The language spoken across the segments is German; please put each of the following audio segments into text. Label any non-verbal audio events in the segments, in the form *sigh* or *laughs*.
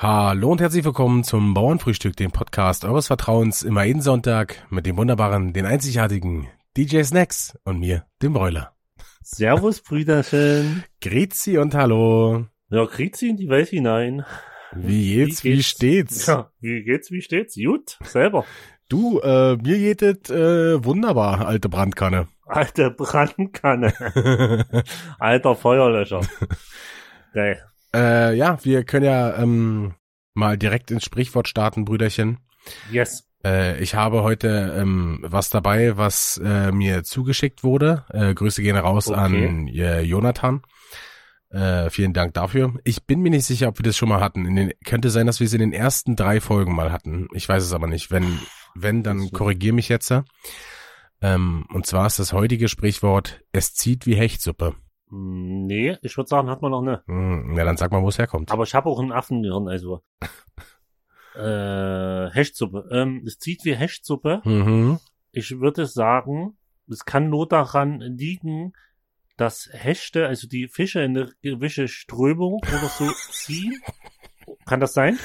Hallo und herzlich willkommen zum Bauernfrühstück, dem Podcast eures Vertrauens immer jeden Sonntag mit dem wunderbaren, den einzigartigen DJ Snacks und mir, dem Bräuler. Servus, Brüderchen. *laughs* Grüezi und hallo. Ja, Grüezi in die Welt hinein. Wie geht's, wie, geht's? wie steht's? Ja, wie geht's, wie steht's? Gut, selber. Du, äh, mir geht es äh, wunderbar, alte Brandkanne. Alte Brandkanne. *laughs* Alter Feuerlöscher. *laughs* Geil. Äh, ja, wir können ja ähm, mal direkt ins Sprichwort starten, Brüderchen. Yes. Äh, ich habe heute ähm, was dabei, was äh, mir zugeschickt wurde. Äh, Grüße gehen raus okay. an äh, Jonathan. Äh, vielen Dank dafür. Ich bin mir nicht sicher, ob wir das schon mal hatten. In den, könnte sein, dass wir es in den ersten drei Folgen mal hatten. Ich weiß es aber nicht. Wenn, wenn, dann korrigier mich jetzt. Ähm, und zwar ist das heutige Sprichwort, es zieht wie Hechtsuppe. Hm, nee, ich würde sagen, hat man noch ne. Ja, dann sag mal, wo es herkommt. Aber ich habe auch einen Affengehirn, also. *laughs* äh, Hechtsuppe. Ähm, es zieht wie Hechtsuppe. Mhm. Ich würde sagen, es kann nur daran liegen, dass Hechte, also die Fische in eine gewisse Strömung oder so *laughs* ziehen. Kann das sein?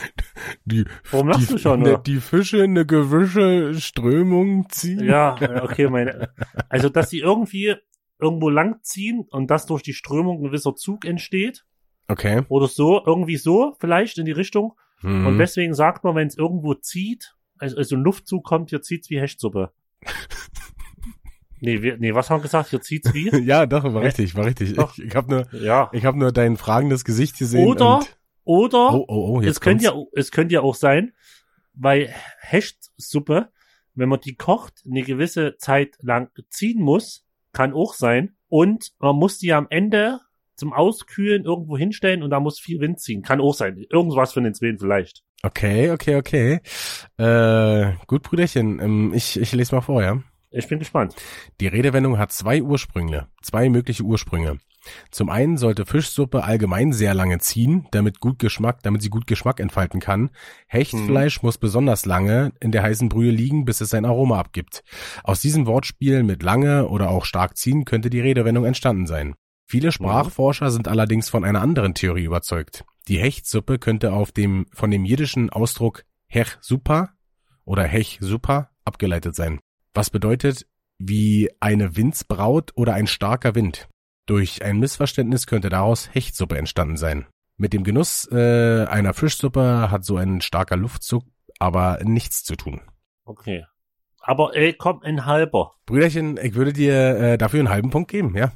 Die, Warum lachst die, du schon? Ne, die Fische in eine gewisse Strömung ziehen? Ja, okay, meine. Also, dass sie irgendwie irgendwo lang ziehen und dass durch die Strömung ein gewisser Zug entsteht. Okay. Oder so, irgendwie so, vielleicht in die Richtung. Mhm. Und deswegen sagt man, wenn es irgendwo zieht, also, also ein Luftzug kommt, hier zieht's wie Hechtsuppe. *laughs* nee, wir, nee, was haben wir gesagt? Hier zieht's wie? *laughs* ja, doch, war richtig, war richtig. Doch. Ich, ich habe nur, ja. ich habe nur dein fragendes Gesicht gesehen. Oder, oder, oh, oh, oh, es könnte ja, es könnte ja auch sein, weil Hechtsuppe, wenn man die kocht, eine gewisse Zeit lang ziehen muss, kann auch sein. Und man muss die am Ende zum Auskühlen irgendwo hinstellen und da muss viel Wind ziehen. Kann auch sein. Irgendwas von den Zween vielleicht. Okay, okay, okay. Äh, gut, Brüderchen. Ähm, ich, ich lese mal vor, ja? Ich bin gespannt. Die Redewendung hat zwei Ursprünge, zwei mögliche Ursprünge. Zum einen sollte Fischsuppe allgemein sehr lange ziehen, damit gut Geschmack, damit sie gut Geschmack entfalten kann. Hechtfleisch hm. muss besonders lange in der heißen Brühe liegen, bis es sein Aroma abgibt. Aus diesem Wortspiel mit lange oder auch stark ziehen könnte die Redewendung entstanden sein. Viele mhm. Sprachforscher sind allerdings von einer anderen Theorie überzeugt. Die Hechtsuppe könnte auf dem von dem jiddischen Ausdruck Hech super oder Hech super abgeleitet sein. Was bedeutet wie eine Windsbraut oder ein starker Wind. Durch ein Missverständnis könnte daraus Hechtsuppe entstanden sein. Mit dem Genuss äh, einer Fischsuppe hat so ein starker Luftzug aber nichts zu tun. Okay. Aber ey, komm, ein halber. Brüderchen, ich würde dir äh, dafür einen halben Punkt geben, ja.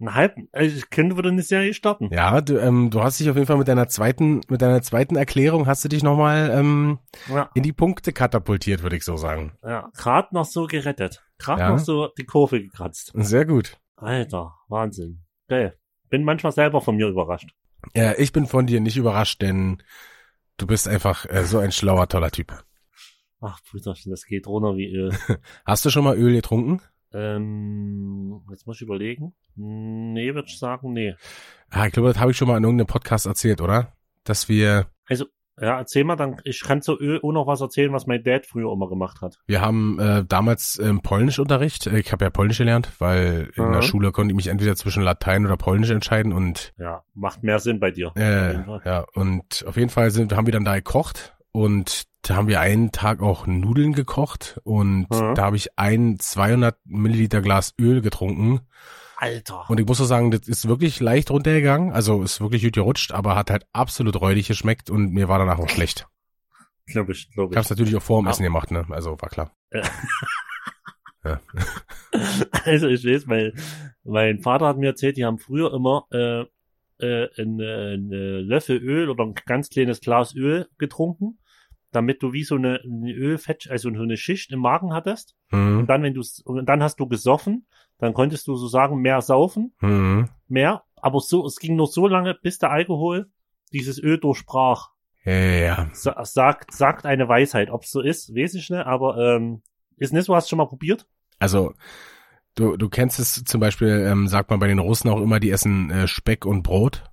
Einen halben? Ich könnte wieder eine Serie starten. Ja, du, ähm, du hast dich auf jeden Fall mit deiner zweiten, mit deiner zweiten Erklärung hast du dich nochmal ähm, ja. in die Punkte katapultiert, würde ich so sagen. Ja, gerade noch so gerettet. Gerade ja. noch so die Kurve gekratzt. Sehr gut. Alter, Wahnsinn. Geil. Bin manchmal selber von mir überrascht. Ja, ich bin von dir nicht überrascht, denn du bist einfach äh, so ein schlauer, toller Typ. Ach, Brüderchen, das geht runter wie Öl. *laughs* Hast du schon mal Öl getrunken? Ähm, jetzt muss ich überlegen. Nee, würde ich sagen, nee. Ah, ich glaube, das habe ich schon mal in irgendeinem Podcast erzählt, oder? Dass wir. Also, ja, erzähl mal, dann, ich kann zu Öl auch noch was erzählen, was mein Dad früher immer gemacht hat. Wir haben äh, damals ähm, Polnischunterricht, ich habe ja Polnisch gelernt, weil in mhm. der Schule konnte ich mich entweder zwischen Latein oder Polnisch entscheiden und Ja, macht mehr Sinn bei dir. Äh, ja, und auf jeden Fall sind, haben wir dann da gekocht und da haben wir einen Tag auch Nudeln gekocht und mhm. da habe ich ein 200 Milliliter Glas Öl getrunken Alter. Und ich muss auch sagen, das ist wirklich leicht runtergegangen. Also ist wirklich gut gerutscht, aber hat halt absolut räudig geschmeckt und mir war danach auch schlecht. Glaube ich, glaube ich. Ich hab's natürlich auch vor dem Essen gemacht, ne? Also war klar. ja. *laughs* *laughs* Also ich weiß, weil mein Vater hat mir erzählt, die haben früher immer äh, äh, einen, einen Löffel Öl oder ein ganz kleines Glas Öl getrunken, damit du wie so eine, eine Ölfett, also so eine Schicht im Magen hattest. Mhm. Und dann, wenn du und dann hast du gesoffen dann konntest du so sagen, mehr saufen, mhm. mehr, aber so, es ging nur so lange, bis der Alkohol dieses Öl durchbrach. Ja, ja. Sa sagt, sagt eine Weisheit. Ob es so ist, weiß ich nicht, aber ähm, ist nicht so, hast du schon mal probiert? Also, du, du kennst es zum Beispiel, ähm, sagt man bei den Russen auch immer, die essen äh, Speck und Brot.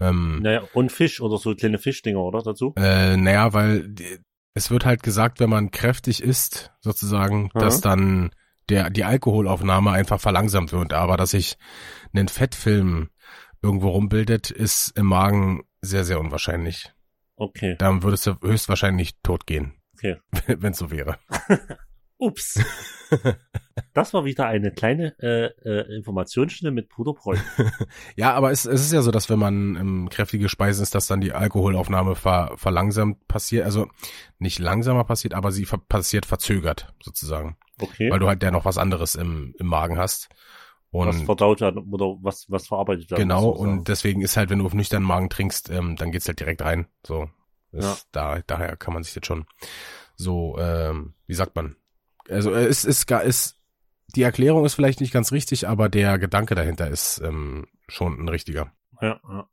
Ähm, naja, und Fisch oder so kleine Fischdinger, oder dazu? Äh, naja, weil die, es wird halt gesagt, wenn man kräftig isst, sozusagen, mhm. dass dann der, die Alkoholaufnahme einfach verlangsamt wird. Aber dass sich ein Fettfilm irgendwo rumbildet, ist im Magen sehr, sehr unwahrscheinlich. Okay. Dann würdest du höchstwahrscheinlich tot gehen. Okay. *laughs* Wenn es so wäre. *laughs* Ups. *laughs* Das war wieder eine kleine äh, äh, Informationsstunde mit Bruder Bräun. *laughs* Ja, aber es, es ist ja so, dass wenn man ähm, kräftige Speisen ist, dass dann die Alkoholaufnahme ver, verlangsamt passiert, also nicht langsamer passiert, aber sie ver passiert verzögert sozusagen, Okay. weil du halt ja noch was anderes im, im Magen hast. was Und verdaut werden oder was, was verarbeitet werden. genau, sozusagen. und deswegen ist halt, wenn du auf nüchternen Magen trinkst, ähm, dann geht's halt direkt rein. So, das, Ja. da, daher kann man sich jetzt schon so, ähm, wie sagt man? Also äh, es ist gar ist die Erklärung ist vielleicht nicht ganz richtig, aber der Gedanke dahinter ist ähm, schon ein richtiger. Ja, ja.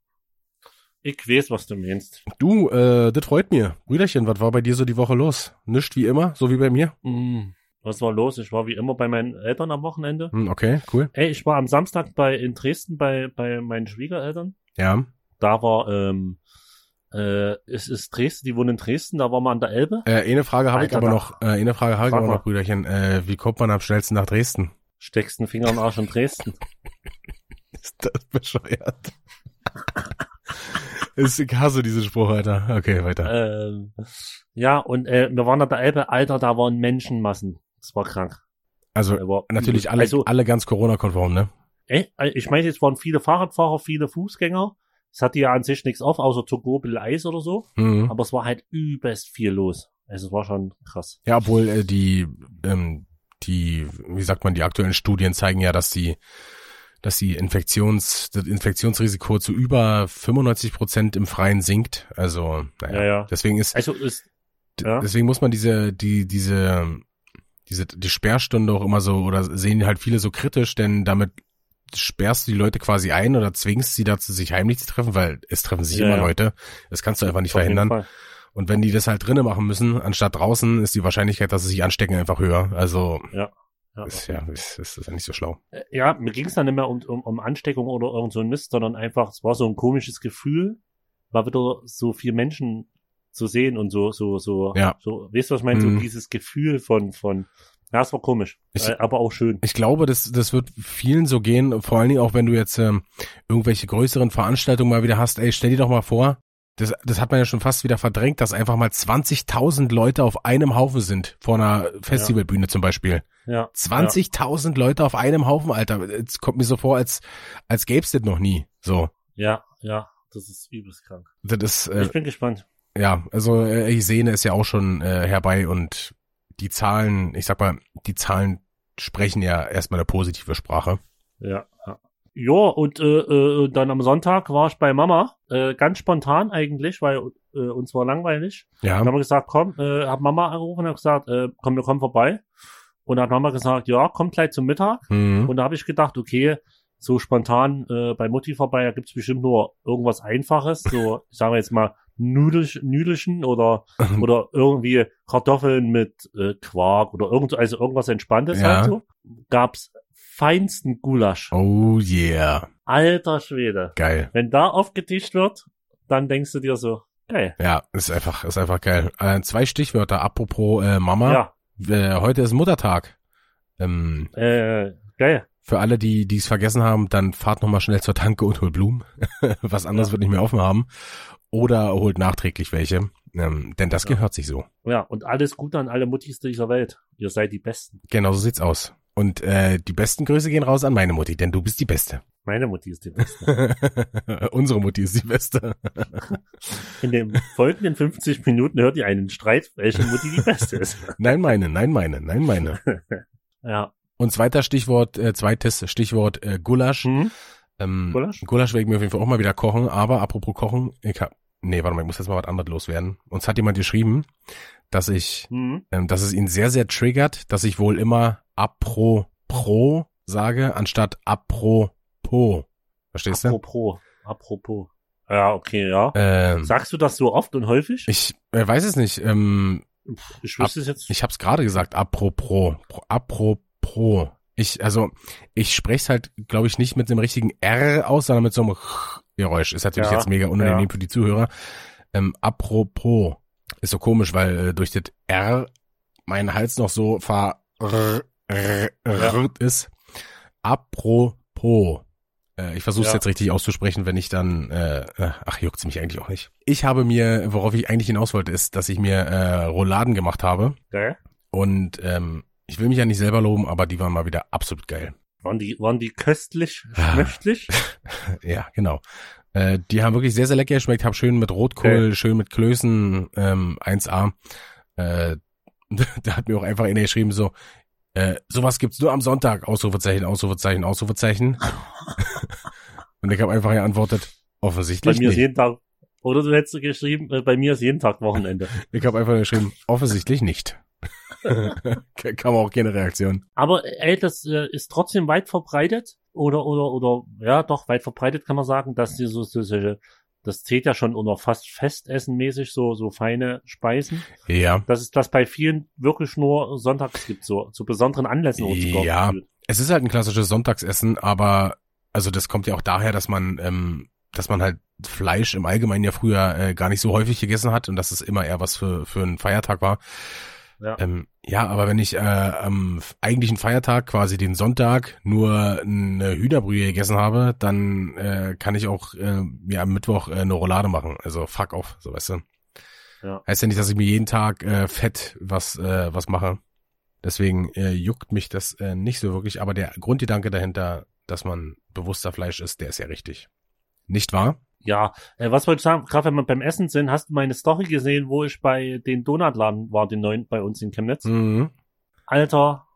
Ich weiß, was du meinst. Du, äh, das freut mir. Brüderchen, was war bei dir so die Woche los? Nischt wie immer, so wie bei mir? Mm, Was war los? Ich war wie immer bei meinen Eltern am Wochenende. Hm, okay, cool. Ey, ich war am Samstag bei in Dresden bei, bei meinen Schwiegereltern. Ja. Da war, ähm, äh, es ist Dresden, die wohnen in Dresden, da waren wir an der Elbe. Äh, eine Frage habe ich aber noch, äh, eine Frage habe ich aber noch, Brüderchen. Äh, wie kommt man am schnellsten nach Dresden? Steckst einen Finger im Arsch in Dresden. *laughs* Ist das bescheuert? *laughs* ist, ich hasse diesen Spruch, Alter. Okay, weiter. ähm, ja, und äh, wir waren an der Elbe, Alter, da waren Menschenmassen. Das war krank. Also, war natürlich alle, Also, alle ganz Corona-konform, ne? ey, ich meine, es waren viele Fahrradfahrer, viele Fußgänger. Es hatte ja an sich nichts auf, außer zu Gobel Eis oder so. Mhm. Aber es war halt übelst viel los. Also es war schon krass. Ja, obwohl äh, die, ähm, die, wie sagt man, die aktuellen Studien zeigen ja, dass die, dass die Infektions, das Infektionsrisiko zu über 95 Prozent im Freien sinkt. Also, naja, Ja, ja. deswegen ist, Also ist, ja. deswegen muss man diese, die, diese, diese, die Sperrstunde auch immer so, oder sehen halt viele so kritisch, denn damit sperrst du die Leute quasi ein oder zwingst sie dazu, sich heimlich zu treffen, weil es treffen sich Ja, immer ja. Leute. Das kannst du einfach nicht auf verhindern. Und wenn die das halt drinnen machen müssen, anstatt draußen, ist die Wahrscheinlichkeit, dass sie sich anstecken, einfach höher. Also Ja, ist ja, ist, ist, ist ja nicht so schlau. Äh, ja, mir ging es dann nicht mehr um, um, um Ansteckung oder irgend so ein Mist, sondern einfach, es war so ein komisches Gefühl, mal wieder so viele Menschen zu sehen und so, so, so, Ja. so, weißt du, was ich meine? Mhm. So dieses Gefühl von, von, ja, es war komisch, Ich- äh, aber auch schön. Ich glaube, das, das wird vielen so gehen, vor allen Dingen auch, wenn du jetzt ähm, irgendwelche größeren Veranstaltungen mal wieder hast. Ey, stell dir doch mal vor, das, das hat man ja schon fast wieder verdrängt, dass einfach mal 20.000 Leute auf einem Haufen sind, vor einer Festivalbühne zum Beispiel. Ja. 20.000 Leute auf einem Haufen, Alter. Es kommt mir so vor, als, als gäb's das noch nie. So. Ja, ja, das ist übelst krank. Das ist, äh, ich bin gespannt. Ja, also äh, ich sehe es ja auch schon äh, herbei und die Zahlen, ich sag mal, die Zahlen sprechen ja erstmal eine positive Sprache. Ja, ja. Und äh, äh, dann am Sonntag war ich bei Mama, äh, ganz spontan eigentlich, weil äh, uns war langweilig. Ja, Dann haben wir gesagt, komm, äh, hab Mama angerufen und hab gesagt, äh, komm, wir kommen vorbei. Und dann hat Mama gesagt, ja, komm gleich zum Mittag. mhm. Und da habe ich gedacht, okay, so spontan äh, bei Mutti vorbei, da gibt's bestimmt nur irgendwas Einfaches, so, sagen wir jetzt mal, Nudelsch, Nudelchen oder oder irgendwie Kartoffeln mit äh, Quark oder irgend, also irgendwas Entspanntes Ja. halt so. Gab's feinsten Gulasch. oh yeah, Alter Schwede. geil. Wenn da aufgetischt wird, dann denkst du dir so, geil. Ja, ist einfach, ist einfach geil. Äh, zwei Stichwörter, apropos äh, Mama. Ja, Äh, heute ist Muttertag. Ähm, äh, geil. für alle, die die es vergessen haben, dann fahrt nochmal schnell zur Tanke und holt Blumen. *laughs* Was anderes Ja. wird nicht mehr offen haben. Oder holt nachträglich welche. Ähm, denn das Ja. gehört sich so. Ja, und alles Gute an alle Muttis dieser Welt. Ihr seid die Besten. Genau so sieht's aus. Und äh, die besten Grüße gehen raus an meine Mutti, denn du bist die Beste. *laughs* Meine Mutti ist die Beste. Unsere Mutti ist die Beste. In den folgenden 50 Minuten hört ihr einen Streit, welche Mutti die Beste ist. *laughs* nein, meine, nein, meine, nein, meine. *laughs* Ja. Und zweiter Stichwort, äh, zweites Stichwort äh, Gulasch. Hm? Ähm, Gulasch? Gulasch werde ich mir auf jeden Fall auch mal wieder kochen. Aber apropos kochen, ich hab, nee, warte mal, ich muss jetzt mal was anderes loswerden. Uns hat jemand geschrieben, dass ich, Hm? ähm, dass es ihn sehr, sehr triggert, dass ich wohl immer apropos sage, anstatt apropos. Verstehst du? Apropos. Apropos. Ja, okay, ja. Ähm, Sagst du das so oft und häufig? ich äh, weiß es nicht. Ähm, Ich wüsste es jetzt. Ich habe es gerade gesagt, apropos, Pro- apropos. Ich, also, ich spreche es halt, glaube ich, nicht mit dem richtigen R aus, sondern mit so einem Geräusch. Ist natürlich Ja, jetzt mega unangenehm ja. für die Zuhörer. Ähm, apropos ist so komisch, weil äh, durch das R mein Hals noch so ver ist. Apropos Äh, ich versuche es Ja. jetzt richtig auszusprechen, wenn ich dann, äh, äh, ach, juckt's mich eigentlich auch nicht. Ich habe mir, worauf ich eigentlich hinaus wollte, ist, dass ich mir äh, Rouladen gemacht habe. Und ähm, ich will mich ja nicht selber loben, aber die waren mal wieder absolut geil. Waren die, waren die köstlich, Ah. schmöchtlich? *laughs* Ja, genau. Äh, die haben wirklich sehr, sehr lecker geschmeckt. Hab schön mit Rotkohl, schön mit Klößen, ähm, 1A. Äh, *laughs* da hat mir auch einfach einer geschrieben so, äh, sowas gibt's nur am Sonntag. Ausrufezeichen, Ausrufezeichen, Ausrufezeichen. *laughs* Und ich habe einfach geantwortet, Bei offensichtlich mir ist nicht. jeden Tag, oder du hättest geschrieben, äh, bei mir ist jeden Tag Wochenende. Ich habe einfach geschrieben, offensichtlich nicht. *laughs* Kam auch keine Reaktion. Aber ey, das äh, ist trotzdem weit verbreitet oder oder oder ja doch weit verbreitet kann man sagen, dass die so, so solche das zählt ja schon unter fast Festessenmäßig so so feine Speisen. Ja. Dass es das bei vielen wirklich nur sonntags gibt, so zu besonderen Anlässen Ja. Es ist halt ein klassisches Sonntagsessen, aber also das kommt ja auch daher, dass man, ähm, dass man halt Fleisch im Allgemeinen ja früher äh, gar nicht so häufig gegessen hat und dass es immer eher was für, für einen Feiertag war. Ja. Ähm, ja, aber wenn ich äh, am eigentlichen Feiertag, quasi den Sonntag, nur eine Hühnerbrühe gegessen habe, dann äh, kann ich auch äh, mir am Mittwoch äh, eine Roulade machen. Also fuck off, so weißt du. Ja. Heißt ja nicht, dass ich mir jeden Tag äh, fett was, äh, was mache. Deswegen äh, juckt mich das äh, nicht so wirklich, aber der Grundgedanke dahinter, dass man bewusster Fleisch isst, der ist ja richtig. Nicht wahr? Ja, äh, was wollte ich sagen, gerade wenn wir beim Essen sind, hast du meine Story gesehen, wo ich bei den Donutladen war, den neuen bei uns in Chemnitz? Mhm. Alter,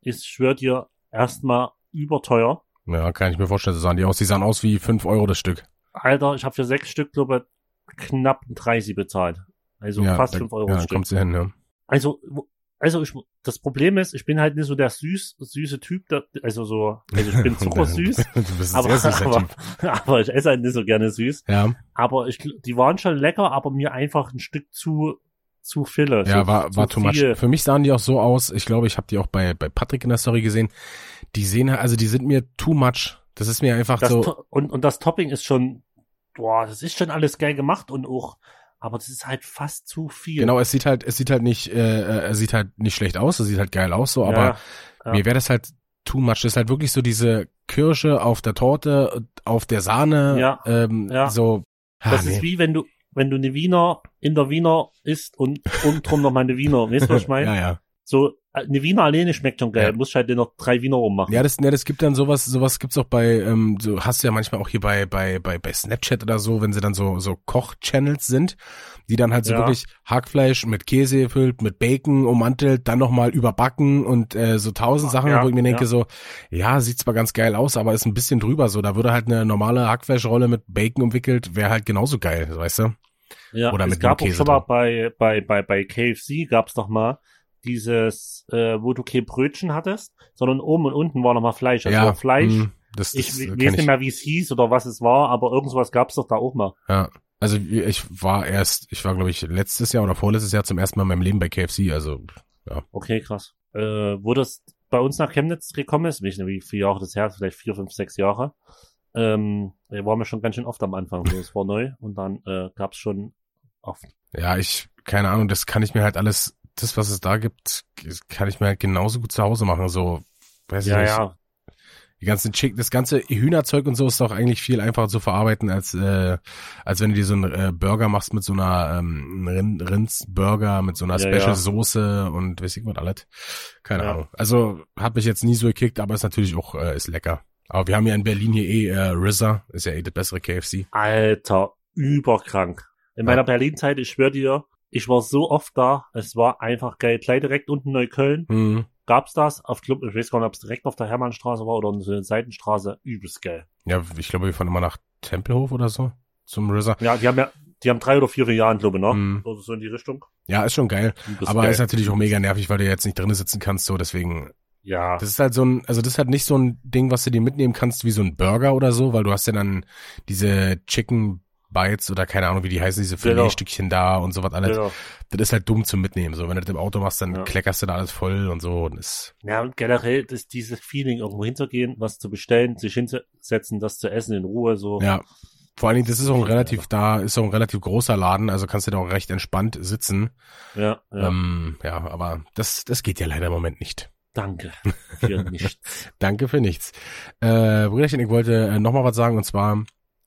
ich schwör dir, erstmal überteuer. Ja, kann ich mir vorstellen, so sahen die aus. Die sahen aus wie fünf Euro das Stück. Alter, ich habe für sechs Stück, glaube ich, knapp 30 bezahlt. Also ja, fast da, fünf Euro ja, das Stück. kommt sie hin, ja. Also, wo- also ich, das Problem ist, ich bin halt nicht so der süß, süße Typ, der, also so, also ich bin *laughs* zuckersüß, du bist ein aber, süßer aber, *laughs* aber ich esse halt nicht so gerne süß. Ja, Aber ich, die waren schon lecker, aber mir einfach ein Stück zu, zu viele. ja, so, war, zu war too much. viel. Für mich sahen die auch so aus. Ich glaube, ich habe die auch bei, bei Patrick in der Story gesehen. Die sehen, also die sind mir too much. Das ist mir einfach Das so. Und, und das Topping ist schon, boah, das ist schon alles geil gemacht und auch, aber das ist halt fast zu viel. Genau, es sieht halt, es sieht halt nicht, äh, äh, es sieht halt nicht schlecht aus, es sieht halt geil aus, so, aber ja, ja. Mir wäre das halt too much. Das ist halt wirklich so diese Kirsche auf der Torte, auf der Sahne. Ja, ähm, ja. So. Ah, das nee. ist wie wenn du, wenn du eine Wiener in der Wiener isst und untenrum noch mal eine Wiener. Weißt du, was ich *laughs* meine? ja, ja. So, eine Wiener alleine schmeckt schon geil. Ja. Du musst halt noch drei Wiener rummachen. Ja, das, ja, das gibt dann sowas, sowas gibt's auch bei, ähm, so hast du ja manchmal auch hier bei, bei, bei, bei Snapchat oder so, wenn sie dann so, so Koch-Channels sind, die dann halt so Ja. wirklich Hackfleisch mit Käse gefüllt, mit Bacon ummantelt, dann nochmal überbacken und äh, so tausend Sachen, Ja, wo ich mir denke ja. so, ja, sieht zwar ganz geil aus, aber ist ein bisschen drüber so. Da würde halt eine normale Hackfleischrolle mit Bacon umwickelt, wäre halt genauso geil, weißt du? Ja, Oder es gab auch schon mal bei, bei, bei, bei KFC gab's doch mal dieses, äh, wo du kein Brötchen hattest, sondern oben und unten war noch mal Fleisch. Also ja, Fleisch. mh, das, ich das we- kenn weiß nicht mehr, wie es hieß oder was es war, aber irgendwas gab's doch da auch mal. Ja. Also ich war erst, ich war glaube ich letztes Jahr oder vorletztes Jahr zum ersten Mal in meinem Leben bei KFC, also Okay, krass. Äh, wo das bei uns nach Chemnitz gekommen ist, weiß nicht, wie viele Jahre das her ist, vielleicht vier, fünf, sechs Jahre, ähm, da waren wir schon ganz schön oft am Anfang. So, es war neu und dann äh, gab's schon oft. ja, ich, keine Ahnung, das kann ich mir halt alles, das, was es da gibt, kann ich mir halt genauso gut zu Hause machen. So, weiß ich Ja, nicht. ja. Die ganzen Chick, das ganze Hühnerzeug und so ist doch eigentlich viel einfacher zu verarbeiten, als, äh, als wenn du dir so einen äh, Burger machst mit so einer ähm, Rind, Rindsburger, mit so einer Ja, Special. Soße und weiß ich was alles. Keine. Ahnung. Also hat mich jetzt nie so gekickt, aber ist natürlich auch, äh, ist lecker. Aber wir haben ja in Berlin hier eh äh, RZA, ist ja eh das bessere KFC. Alter, überkrank. In meiner Berlin-Zeit, ich schwör dir, ich war so oft da, es war einfach geil. Gleich direkt unten Neukölln Mhm. gab's das. Auf Club, ich weiß gar nicht, ob es direkt auf der Hermannstraße war oder in so einer Seitenstraße. Übelst geil. Ja, ich glaube, wir fahren immer nach Tempelhof oder so zum RZA. Ja, die haben ja, die haben drei oder vier Filialen, glaube ich, ne? Mhm. Oder so in die Richtung. Ja, ist schon geil. Übelst Aber geil. ist natürlich auch mega nervig, weil du jetzt nicht drinnen sitzen kannst, so deswegen. ja. Das ist halt so ein, also das ist halt nicht so ein Ding, was du dir mitnehmen kannst wie so ein Burger oder so, weil du hast ja dann diese Chicken Bites oder keine Ahnung, wie die heißen, diese Genau. Filetstückchen da und so was alles. ja. Das ist halt dumm zum Mitnehmen. So, wenn du das im Auto machst, dann Ja. kleckerst du da alles voll und so. Und das, Ja, und generell ist dieses Feeling, irgendwo hinzugehen, was zu bestellen, sich hinzusetzen, das zu essen in Ruhe, so. ja. Vor allen Dingen, das ist auch ein relativ, da ist auch ein relativ großer Laden, also kannst du da auch recht entspannt sitzen. Ja, ja. Ähm, ja, aber das, das geht ja leider im Moment nicht. Danke *laughs* für nichts. Danke für nichts. Äh, Brüderchen, ich wollte äh, noch mal was sagen und zwar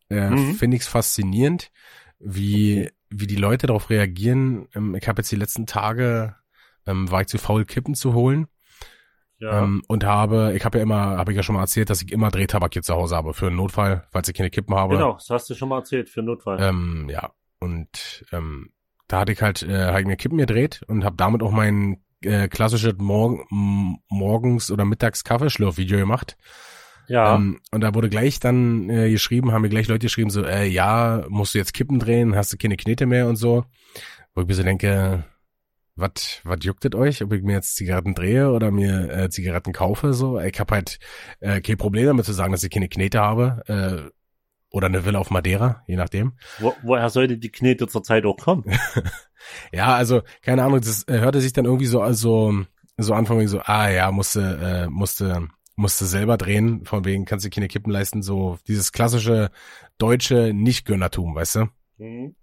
äh, Mhm. finde ich es faszinierend, wie wie die Leute darauf reagieren. Ähm, ich habe jetzt die letzten Tage ähm, war ich zu faul Kippen zu holen Ja. ähm, und habe, ich habe ja immer, habe ich ja schon mal erzählt, dass ich immer Drehtabak hier zu Hause habe für einen Notfall, falls ich keine Kippen habe. genau, das hast du schon mal erzählt für Notfall. Ähm, ja, und ähm, da hatte ich halt, äh, hab ich mir Kippen gedreht und habe damit auch mein äh, klassisches Morgen, m- morgens oder mittags Kaffeeschlürf-Video gemacht. Ja. Ähm, und da wurde gleich dann äh, geschrieben, haben mir gleich Leute geschrieben, so, äh, ja, musst du jetzt Kippen drehen, hast du keine Knete mehr und so. Wo ich mir so denke, was was juckt es euch, ob ich mir jetzt Zigaretten drehe oder mir äh, Zigaretten kaufe? So, ich habe halt äh, kein Problem damit zu sagen, dass ich keine Knete habe. Äh, oder eine Villa auf Madeira, je nachdem. Wo, woher sollte die Knete zurzeit auch kommen? *laughs* Ja, also, keine Ahnung, das äh, hörte sich dann irgendwie so, also, so anfangen, wie so, ah ja, musste, äh, musste, musste selber drehen, von wegen kannst du keine Kippen leisten, so dieses klassische deutsche Nicht-Gönnertum, weißt du? Mhm.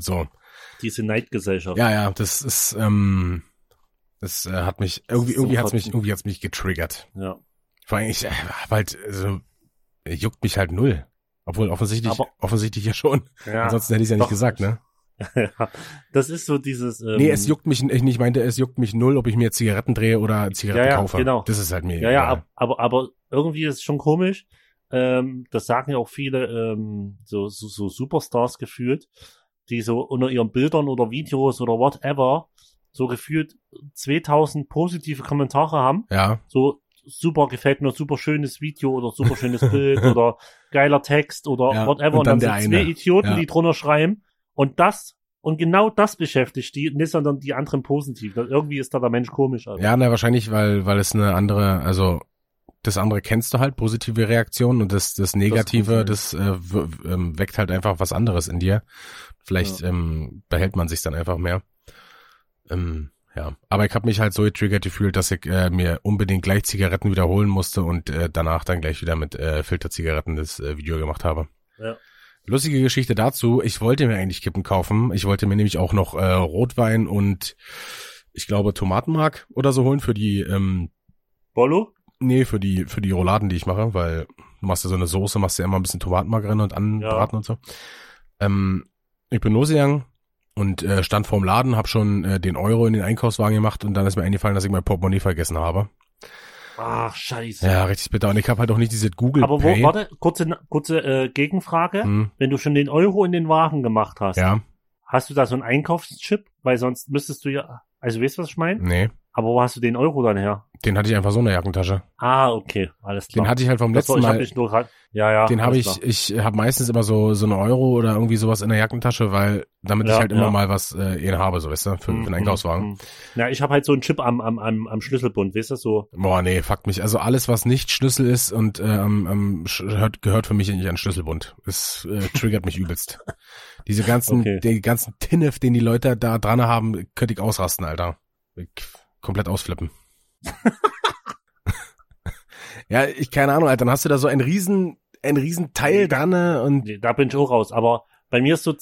So. Diese Neidgesellschaft. Ja, ja, das ist, ähm, das äh, hat mich, irgendwie, irgendwie hat's mich, irgendwie hat's mich getriggert. ja. Vor allem, ich äh, hab halt, also, juckt mich halt null. Obwohl offensichtlich, Aber- offensichtlich ja schon. ja. Ansonsten hätte ich ja nicht gesagt, ne? Das ist so dieses. Ähm, Nee, es juckt mich, ich meinte, es juckt mich null, ob ich mir Zigaretten drehe oder Zigaretten Ja, ja, kaufe. genau. Das ist halt mir Ja, ja, ab- aber, aber irgendwie ist es schon komisch. Ähm, das sagen ja auch viele ähm, so, so, so Superstars gefühlt, die so unter ihren Bildern oder Videos oder whatever so gefühlt 2000 positive Kommentare haben. Ja, So super gefällt mir, super schönes Video oder super schönes Bild *laughs* oder geiler Text oder Ja, whatever. und Und dann dann, der sind zwei. Idioten, Ja. die drunter schreiben. Und das, und genau das beschäftigt die, nicht sondern die anderen positiv. Irgendwie ist da der Mensch komisch. Also. ja, na, wahrscheinlich, weil, weil es eine andere, also, das andere kennst du halt, positive Reaktionen und das, das Negative, Das das, äh, ähm, weckt halt einfach was anderes in dir. Vielleicht ähm, behält man sich dann einfach mehr. Ähm, ja, aber ich habe mich halt so getriggert gefühlt, dass ich äh, mir unbedingt gleich Zigaretten wiederholen musste und äh, danach dann gleich wieder mit äh, Filterzigaretten das äh, Video gemacht habe. Ja. Lustige Geschichte dazu, ich wollte mir eigentlich Kippen kaufen. Ich wollte mir nämlich auch noch äh, Rotwein und ich glaube Tomatenmark oder so holen für die, ähm, Bollo? nee, für die, für die Rouladen, die ich mache, weil du machst ja so eine Soße, machst ja immer ein bisschen Tomatenmark rein und anbraten und so. Ähm, ich bin losgegangen und äh, stand vorm Laden, hab schon äh, den Euro in den Einkaufswagen gemacht und dann ist mir eingefallen, dass ich mein Portemonnaie vergessen habe. Ach, scheiße. Ja, richtig bitter. Und ich habe halt auch nicht diese Google Aber wo, Pay. warte, kurze, kurze äh, Gegenfrage. Hm, Wenn du schon den Euro in den Wagen gemacht hast, ja, hast du da so einen Einkaufschip? Weil sonst müsstest du ja, also weißt du, was ich meine? nee. Aber wo hast du den Euro dann her? Den hatte ich einfach so in der Jackentasche. Ah, okay, alles klar. Den hatte ich halt vom letzten ich hab Mal. nicht nur, ja, ja. Den habe ich, klar. ich habe meistens immer so so eine Euro oder irgendwie sowas in der Jackentasche, weil damit Ja, ich halt immer ja. mal was äh, in habe, so weißt du, für, für Hm, einen Einkaufswagen. hm, hm. Ja, ich habe halt so einen Chip am, am, am, am Schlüsselbund, weißt du, so. Boah, nee, fuck mich. Also alles, was nicht Schlüssel ist und äh, am, am Sch- hört, gehört für mich nicht an Schlüsselbund. Es äh, triggert mich *laughs* übelst. Diese ganzen, Okay. die ganzen Tinnef, den die Leute da dran haben, könnte ich ausrasten, Alter. Ich, komplett ausflippen. ja, ich keine Ahnung, Alter. Dann hast du da so ein riesen, ein riesen Teil dran ne, und Nee, Da bin ich auch raus. Aber bei mir ist so,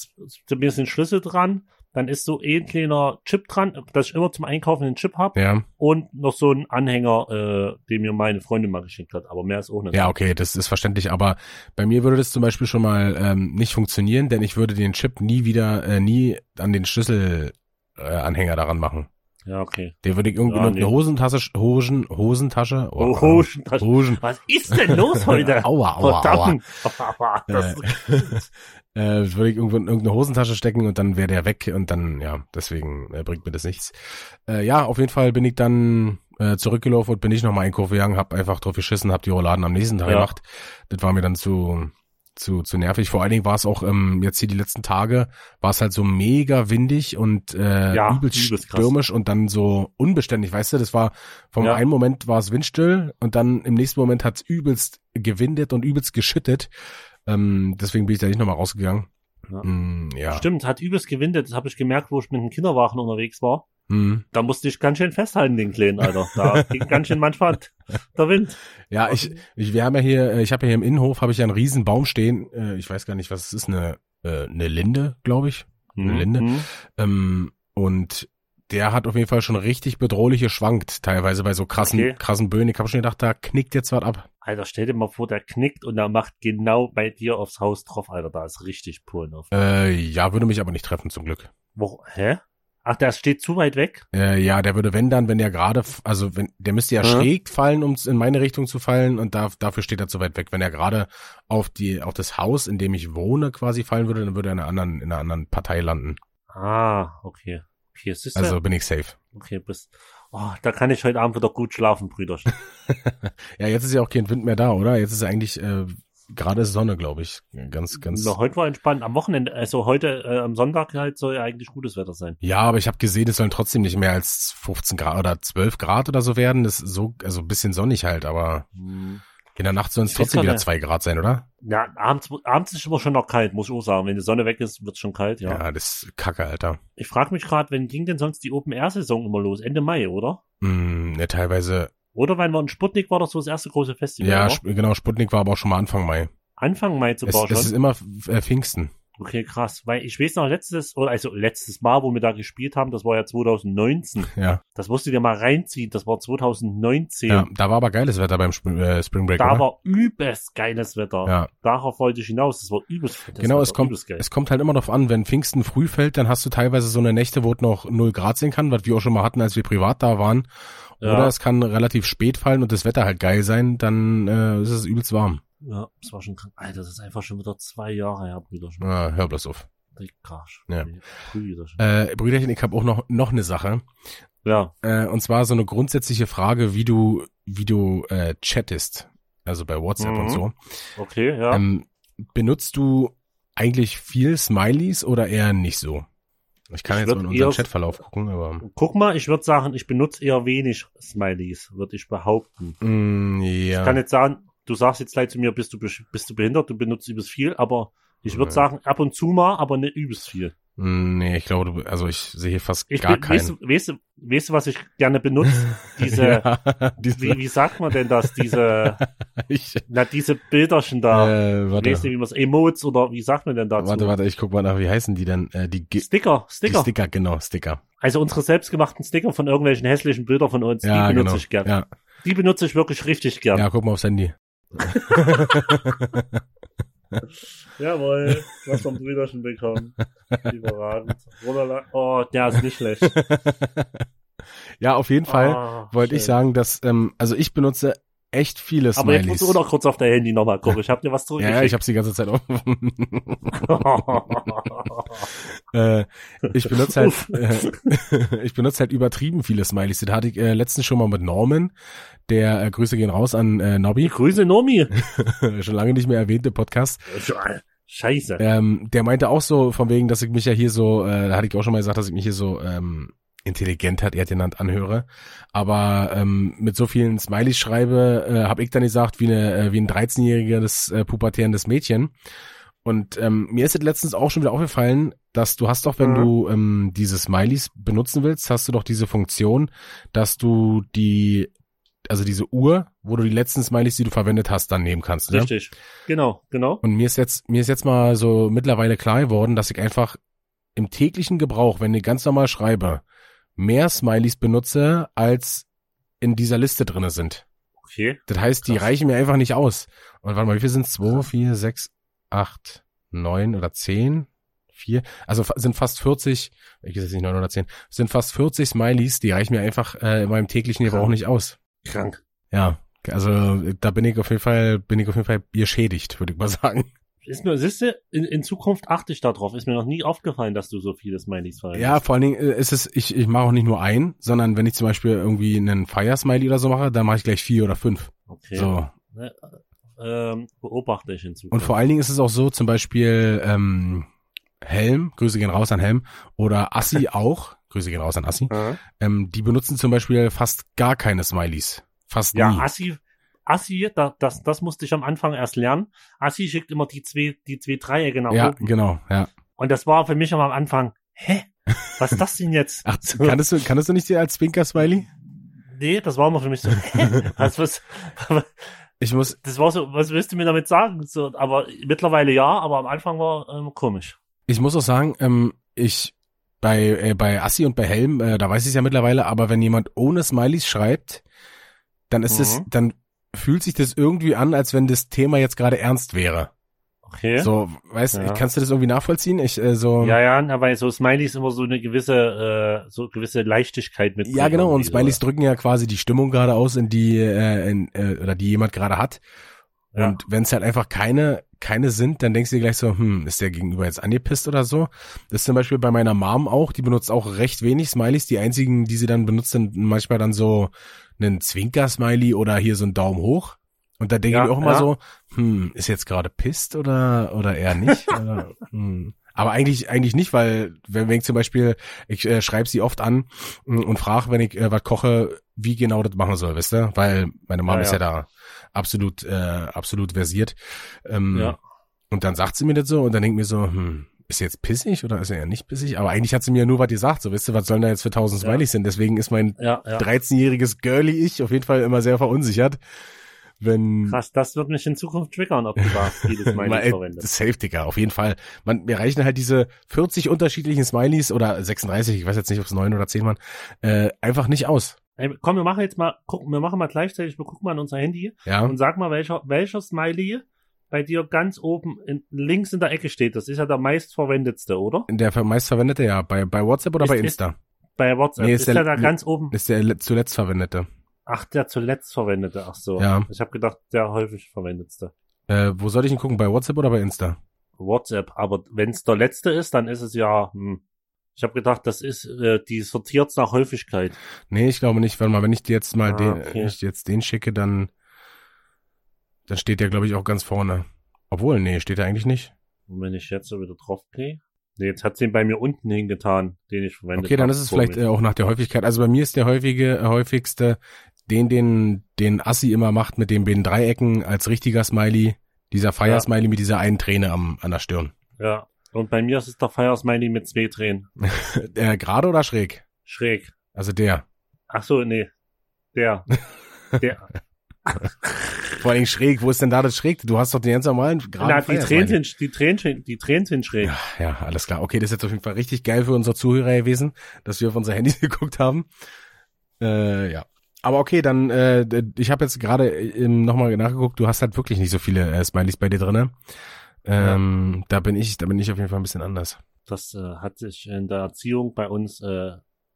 ein Schlüssel dran, dann ist so eh ein kleiner Chip dran, dass ich immer zum Einkaufen einen Chip hab ja, und noch so ein Anhänger, äh, den mir meine Freundin mal geschickt hat. Aber mehr ist auch nicht. ja, okay, das ist verständlich. Aber bei mir würde das zum Beispiel schon mal ähm, nicht funktionieren, denn ich würde den Chip nie wieder, äh, nie an den Schlüsselanhänger äh, Anhänger daran machen. Ja, okay. Den würde ich irgendwie Ja, in eine nee. Hosentasche, Hosen, Hosentasche, Oh, oh, Hosentasche. Hosen, Was ist denn los heute? *laughs* aua, aua, aua. Verdammt. Das, *laughs* *laughs* Äh, das würde ich irgendwo in irgendeine Hosentasche stecken und dann wäre der weg und dann, ja, deswegen äh, bringt mir das nichts. Äh, ja, auf jeden Fall bin ich dann äh, zurückgelaufen und bin ich nochmal einkaufen gegangen, hab einfach drauf geschissen, hab die Rouladen am nächsten Tag Ja. gemacht. Das war mir dann zu, zu, zu nervig. Vor allen Dingen war es auch ähm, jetzt hier die letzten Tage, war es halt so mega windig und äh, Ja, übelst stürmisch und dann so unbeständig, weißt du, das war vom Ja. einen Moment war es windstill und dann im nächsten Moment hat's übelst gewindet und übelst geschüttet. Ähm, deswegen bin ich da nicht nochmal rausgegangen. Ja. Mm, ja. Stimmt, hat übelst gewindet. Das habe ich gemerkt, wo ich mit dem Kinderwagen unterwegs war. Mm. Da musste ich ganz schön festhalten, den Kleinen, Alter. Da ging ganz schön manchmal der Wind. Ja, ich, ich, wir haben ja hier, äh, ich habe ja hier im Innenhof habe ich ja einen riesen Baum stehen. Äh, ich weiß gar nicht, was es ist, eine, äh, eine Linde, glaube ich. Eine Linde. Mhm. Ähm, und der hat auf jeden Fall schon richtig bedrohlich geschwankt, teilweise bei so krassen, Okay. krassen Böen. Ich habe schon gedacht, da knickt jetzt was ab. Alter, stell dir mal vor, der knickt und er macht genau bei dir aufs Haus drauf, Alter. Da ist richtig Polen auf. Äh, ja, würde mich aber nicht treffen, zum Glück. Wo, hä? Ach, der steht zu weit weg? Äh, ja, der würde, wenn dann, wenn der gerade, also wenn, der müsste ja Mhm. schräg fallen, um in meine Richtung zu fallen und da, dafür steht er zu weit weg. Wenn er gerade auf die, auf das Haus, in dem ich wohne, quasi fallen würde, dann würde er in einer anderen, in einer anderen Partei landen. Ah, okay. Okay, es ist Also bin ich safe. okay, bis, oh, da kann ich heute Abend wieder gut schlafen, Brüderchen. *laughs* Ja, jetzt ist ja auch kein Wind mehr da, oder? Jetzt ist eigentlich äh, gerade Sonne, glaube ich. Ganz, ganz. Na, heute war entspannt. Am Wochenende, also heute, äh, am Sonntag halt soll ja eigentlich gutes Wetter sein. Ja, aber ich habe gesehen, es sollen trotzdem nicht mehr als 15 Grad oder 12 Grad oder so werden. Das ist so, also ein bisschen sonnig halt, aber Hm. in der Nacht sollen es trotzdem wieder nicht. zwei Grad sein, oder? Ja, abends, abends ist immer schon noch kalt, muss ich auch sagen. Wenn die Sonne weg ist, wird's schon kalt, ja. Ja, das ist kacke, Alter. Ich frage mich gerade, wann ging denn sonst die Open-Air-Saison immer los? Ende Mai, oder? Mm, ne, teilweise, Oder war in Sputnik war das so das erste große Festival, ja? Sp- genau, Sputnik war aber auch schon mal Anfang Mai. Anfang Mai Es, sogar es ist schon. immer äh, Pfingsten. Okay, krass. Weil ich weiß noch, letztes, oder also letztes Mal, wo wir da gespielt haben, das war ja 2019. Ja, Das musst du dir mal reinziehen, das war 2019. ja, da war aber geiles Wetter beim Sp äh, Spring Break, Da oder? war übelst geiles Wetter. Ja. Darauf wollte ich hinaus. Das war übelst fettes Genau, Wetter, es kommt, es kommt halt immer darauf an, wenn Pfingsten früh fällt, dann hast du teilweise so eine Nächte, wo es noch 0 Grad sein kann, was wir auch schon mal hatten, als wir privat da waren. Ja. Oder es kann relativ spät fallen und das Wetter halt geil sein, dann äh, ist es übelst warm. Ja, das war schon krank. Alter, das ist einfach schon wieder zwei Jahre her, Brüderchen. Ja, hör bloß auf. Krasch. Ja. Brüderchen. Äh, Brüderchen, ich habe auch noch, noch eine Sache. Ja. Äh, und zwar so eine grundsätzliche Frage, wie du, wie du äh, chattest. Also bei WhatsApp Mhm. und so. Okay, ja. Ähm, benutzt du eigentlich viel Smileys oder eher nicht so? Ich kann Ich jetzt mal in unseren Chatverlauf gucken, aber. Guck mal, ich würde sagen, ich benutze eher wenig Smileys, würde ich behaupten. Mm, ja. Ich kann jetzt sagen, du sagst jetzt gleich zu mir, bist du, bist du behindert, du benutzt übelst viel, aber ich würde Nee. sagen, ab und zu mal, aber nicht übelst viel. Nee, ich glaube, du, also ich sehe fast Ich gar bin, weißt, keinen. du, weißt, du, weißt du, was ich gerne *laughs* benutze? Diese, ja, diese, wie, wie sagt man denn das? Diese, *laughs* ich, na, diese Bilderchen da. äh, warte, Weißt du, wie man es, Emotes oder wie sagt man denn dazu? warte, warte, ich guck mal nach, wie heißen die denn? Äh, die, Gi- Sticker, die Sticker. Sticker, genau, Sticker. Also unsere selbstgemachten Sticker von irgendwelchen hässlichen Bildern von uns, Ja, die benutze genau. ich gern. Ja, Die benutze ich wirklich richtig gern. ja, guck mal aufs Handy. *laughs* *laughs* Jawohl, was vom Brüderchen bekommen. Überragend. Oh, der ist nicht schlecht. *laughs* ja, auf jeden Fall Ah, wollte ich sagen, dass, ähm, also ich benutze echt viele Aber jetzt Smileys. musst du auch noch kurz auf dein Handy nochmal gucken. Ich hab dir was ja, ja, ich zurückgeschickt. hab's die ganze Zeit offen. *laughs* äh, ich benutze halt, äh, *laughs* ich benutze halt übertrieben viele Smileys. Das hatte ich äh, letztens schon mal mit Norman. Der äh, Grüße gehen raus an äh, Nobby, Grüße Nomi. *laughs* schon lange nicht mehr erwähnte Podcast. Scheiße. Ähm, der meinte auch so, von wegen, dass ich mich ja hier so, äh, da hatte ich auch schon mal gesagt, dass ich mich hier so ähm, intelligent hat er genannt anhöre. Aber ähm, mit so vielen Smileys schreibe, äh, habe ich dann gesagt, wie, eine, äh, wie ein 13-jähriges äh, pubertärendes Mädchen. Und ähm, mir ist es letztens auch schon wieder aufgefallen, dass du hast doch, wenn Mhm. du ähm, diese Smileys benutzen willst, hast du doch diese Funktion, dass du die, also diese Uhr, wo du die letzten Smileys, die du verwendet hast, dann nehmen kannst. Ne? Richtig. Genau, genau. Und mir ist jetzt, mir ist jetzt mal so mittlerweile klar geworden, dass ich einfach im täglichen Gebrauch, wenn ich ganz normal schreibe, mehr Smileys benutze, als in dieser Liste drinne sind. Okay. Das heißt, die Krass. reichen mir einfach nicht aus. Und warte mal, wie viel sind es? Zwei, vier, sechs, acht, neun oder zehn? Vier? Also fa- sind fast 40, ich weiß nicht neun oder zehn, sind fast 40 Smileys, die reichen mir einfach äh, in meinem täglichen Gebrauch nicht aus. Krank. Ja, also da bin ich auf jeden Fall, bin ich auf jeden Fall geschädigt, würde ich mal *laughs* sagen. Ist mir, siehst du, in, in Zukunft achte ich darauf. Ist mir noch nie aufgefallen, dass du so viele Smileys verwendest. Ja, vor allen Dingen äh, ist es, ich, ich mache auch nicht nur ein, sondern wenn ich zum Beispiel irgendwie einen Fire-Smiley oder so mache, dann mache ich gleich vier oder fünf. Okay. So. Ne, ähm, beobachte ich in Zukunft. Und vor allen Dingen ist es auch so, zum Beispiel ähm, Helm, Grüße gehen raus an Helm, oder Assi *laughs* auch, Grüße gehen raus an Assi, Ja. ähm, die benutzen zum Beispiel fast gar keine Smileys. Fast Ja, nie. Assi, Assi, da, das, das musste ich am Anfang erst lernen. Assi schickt immer die zwei, die zwei Dreiecke nach ja, oben. genau, ja. Und das war für mich am Anfang, hä? Was ist das denn jetzt? *laughs* Ach, kannst du, kannst du nicht als Zwinker-Smiley? nee, das war immer für mich so, *laughs* hä? Was, was, *laughs* Ich muss, das war so, was willst du mir damit sagen? So, aber mittlerweile ja, aber am Anfang war ähm, komisch. ich muss auch sagen, ähm, ich bei, äh, bei Assi und bei Helm, äh, da weiß ich es ja mittlerweile, aber wenn jemand ohne Smileys schreibt, dann ist es, Mhm. dann fühlt sich das irgendwie an, als wenn das Thema jetzt gerade ernst wäre. Okay. So, weißt du, Ja. kannst du das irgendwie nachvollziehen? Ich, äh, so. Ja, ja, aber so Smileys immer so eine gewisse, äh, so gewisse Leichtigkeit mit. Ja, genau. Und Smileys so. drücken ja quasi die Stimmung gerade aus, in die, äh, in, äh, oder die jemand gerade hat. Ja. Und wenn es halt einfach keine, keine sind, dann denkst du dir gleich so, hm, ist der Gegenüber jetzt angepisst oder so? Das ist zum Beispiel bei meiner Mom auch, die benutzt auch recht wenig Smileys. Die einzigen, die sie dann benutzt, sind manchmal dann so einen Zwinker-Smiley oder hier so ein Daumen hoch. Und da denke Ja, ich auch immer ja. so, hm, ist jetzt gerade pisst oder, oder eher nicht? *laughs* oder, hm. Aber eigentlich, eigentlich nicht, weil, wenn, wenn ich zum Beispiel, ich äh, schreibe sie oft an mm, und frage, wenn ich äh, was koche, wie genau das machen soll, wisst ihr? Weil meine Mom Ja, ist ja. ja da absolut, äh, absolut versiert. Ähm, Ja. Und dann sagt sie mir das so und dann denkt mir so, hm, ist er jetzt pissig oder ist er ja nicht pissig? Aber eigentlich hat sie mir nur was gesagt, so wisst ihr, was sollen da jetzt für tausend Ja. Smileys sind? Deswegen ist mein Ja, ja. 13-jähriges Girly-Ich auf jeden Fall immer sehr verunsichert. Wenn Krass, das wird mich in Zukunft triggern, ob du da *laughs* viele Mal, Smileys ey, verwendest. Safe, Digga, auf jeden Fall. Man, mir reichen halt diese 40 unterschiedlichen Smileys oder 36, ich weiß jetzt nicht, ob es 9 oder 10 waren, äh, einfach nicht aus. Ey, komm, wir machen jetzt mal, gucken, wir machen mal gleichzeitig, wir gucken mal in unser Handy Ja, und sag mal, welcher, welcher Smiley bei dir ganz oben in, links in der Ecke steht. Das ist ja der meistverwendetste, oder? der meistverwendete, ja, bei, bei WhatsApp oder Ist- bei ist- Insta? Bei WhatsApp. Nee, ist, ist der, der- da ganz oben? ist der le- zuletzt verwendete. Ach, der zuletzt verwendete. Ach so. Ja. Ich habe gedacht, der häufig verwendetste. Äh, wo soll ich ihn gucken, bei WhatsApp oder bei Insta? WhatsApp. Aber wenn es der letzte ist, dann ist es ja. Hm. Ich habe gedacht, das ist, äh, die sortiert's nach Häufigkeit. Nee, ich glaube nicht. Warte mal, wenn ich dir jetzt mal Ah, den, okay. ich jetzt den schicke, dann, dann steht der, glaube ich, auch ganz vorne. Obwohl, nee, steht er eigentlich nicht. Und wenn ich jetzt so wieder draufgehe. Nee, jetzt hat sie ihn bei mir unten hingetan, den ich verwendet Okay, dann ist es vielleicht äh, auch nach der Häufigkeit. Also bei mir ist der häufige, äh, häufigste den, den, den Assi immer macht mit den beiden Dreiecken als richtiger Smiley. Dieser Fire-Smiley mit dieser einen Träne am, an der Stirn. Ja. Und bei mir ist es der Fire Smiley mit zwei Tränen. *laughs* äh, gerade oder schräg? Schräg. Also der. Ach so, nee. Der. *laughs* Der. *laughs* Vor allem schräg. Wo ist denn da das schräg? Du hast doch den ganz normalen gerade Na, die Tränen sind, die Tränen, sind- die Tränen sind schräg. Ja, ja, alles klar. Okay, das ist jetzt auf jeden Fall richtig geil für unsere Zuhörer gewesen, dass wir auf unser Handy *laughs* geguckt haben. Äh, ja. Aber okay, dann, äh, ich habe jetzt gerade ähm, nochmal nachgeguckt, du hast halt wirklich nicht so viele äh, Smileys bei dir drinne. Ähm, Da bin ich, da bin ich auf jeden Fall ein bisschen anders. Das äh, hat sich in der Erziehung bei uns, äh,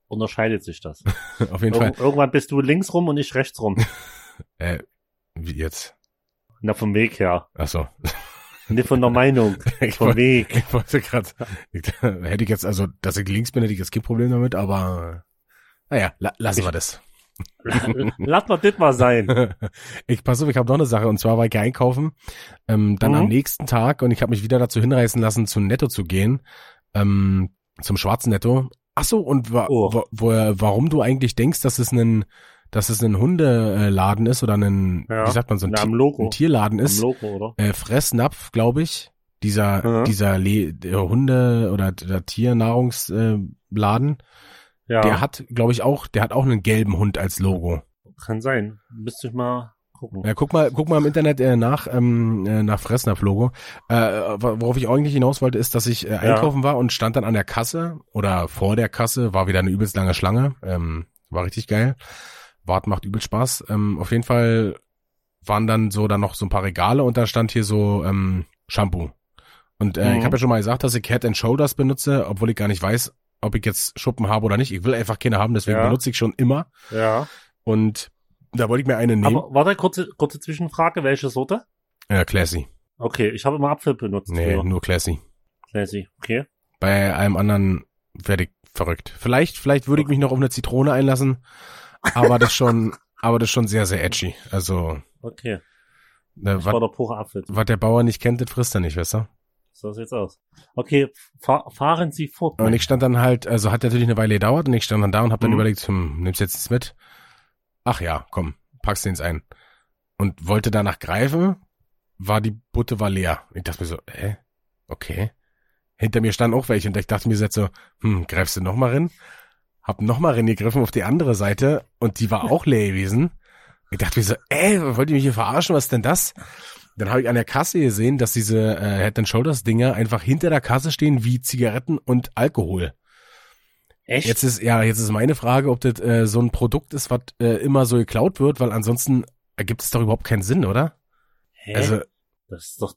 unterscheidet sich das. *laughs* auf jeden Fall. Irg irgendwann bist du links rum und ich rechts rum. Äh, wie jetzt? Na, vom Weg her. Ach so. Nicht von der Meinung. *laughs* Ich Vom wollte- Weg. Ich wollte gerade, hätte ich jetzt, also, dass ich links bin, hätte ich jetzt kein Problem damit, aber naja, la lassen wir das. *laughs* Lass mal das mal sein. *laughs* ich pass auf, ich habe noch eine Sache und zwar war ich einkaufen, ähm, dann Mhm. am nächsten Tag und ich habe mich wieder dazu hinreißen lassen, zu Netto zu gehen, ähm, zum schwarzen Netto. Ach so, und wa Oh. wa warum du eigentlich denkst, dass es ein, dass es ein Hundeladen ist oder ein, Ja. wie sagt man so ein, Na, am Ti- Logo. ein Tierladen ist, oder? äh, Fressnapf, glaube ich. Dieser, Mhm. dieser Le Hunde oder der Tiernahrungsladen, äh, Laden, Ja, der hat, glaube ich, auch, der hat auch einen gelben Hund als Logo. kann sein. Müsste ich mal gucken. Ja, guck mal, guck mal im Internet äh, nach, ähm, äh, nach Fressnapf-Logo. Äh, wor- worauf ich eigentlich hinaus wollte, ist, dass ich äh, einkaufen war und stand dann an der Kasse oder vor der Kasse, war wieder eine übelst lange Schlange. Ähm, war richtig geil. Wart macht übel Spaß. Ähm, auf jeden Fall waren dann so dann noch so ein paar Regale und da stand hier so ähm, Shampoo. Und äh, Mhm. ich habe ja schon mal gesagt, dass ich Head and Shoulders benutze, obwohl ich gar nicht weiß, ob ich jetzt Schuppen habe oder nicht. Ich will einfach keine haben, deswegen Ja. benutze ich schon immer. Ja. Und da wollte ich mir eine nehmen. Aber warte, kurze, kurze Zwischenfrage. Welche Sorte? Ja, classy. Okay, ich habe immer Apfel benutzt. Nee, früher. nur classy. Classy. Okay. Bei allem anderen werde ich verrückt. Vielleicht, vielleicht würde ich mich noch auf eine Zitrone einlassen, aber das schon, aber das schon sehr, sehr edgy. Also, Okay. ne, Das war was, der pure Apfel. was der Bauer nicht kennt, das frisst er nicht, weißt du? So sieht's aus. Okay, fahr, fahren Sie fort. Und ich stand dann halt, also hat natürlich eine Weile gedauert und ich stand dann da und habe dann Mhm. überlegt, hm, nimmst jetzt nichts mit? Ach ja, komm, packst den ein. Und wollte danach greifen, war die Butte war leer. Ich dachte mir so, äh, okay. Hinter mir standen auch welche und ich dachte mir jetzt so, hm, greifst du noch mal rein? Hab noch mal reingegriffen auf die andere Seite und die war auch leer gewesen. Ich dachte mir so, ey, wollt ihr mich hier verarschen? Was ist denn das? Dann habe ich an der Kasse gesehen, dass diese äh, Head and Shoulders Dinger einfach hinter der Kasse stehen wie Zigaretten und Alkohol. Echt? Jetzt ist, ja, jetzt ist meine Frage, ob das äh, so ein Produkt ist, was äh, immer so geklaut wird, weil ansonsten ergibt es doch überhaupt keinen Sinn, oder? Hä? Also, das ist doch,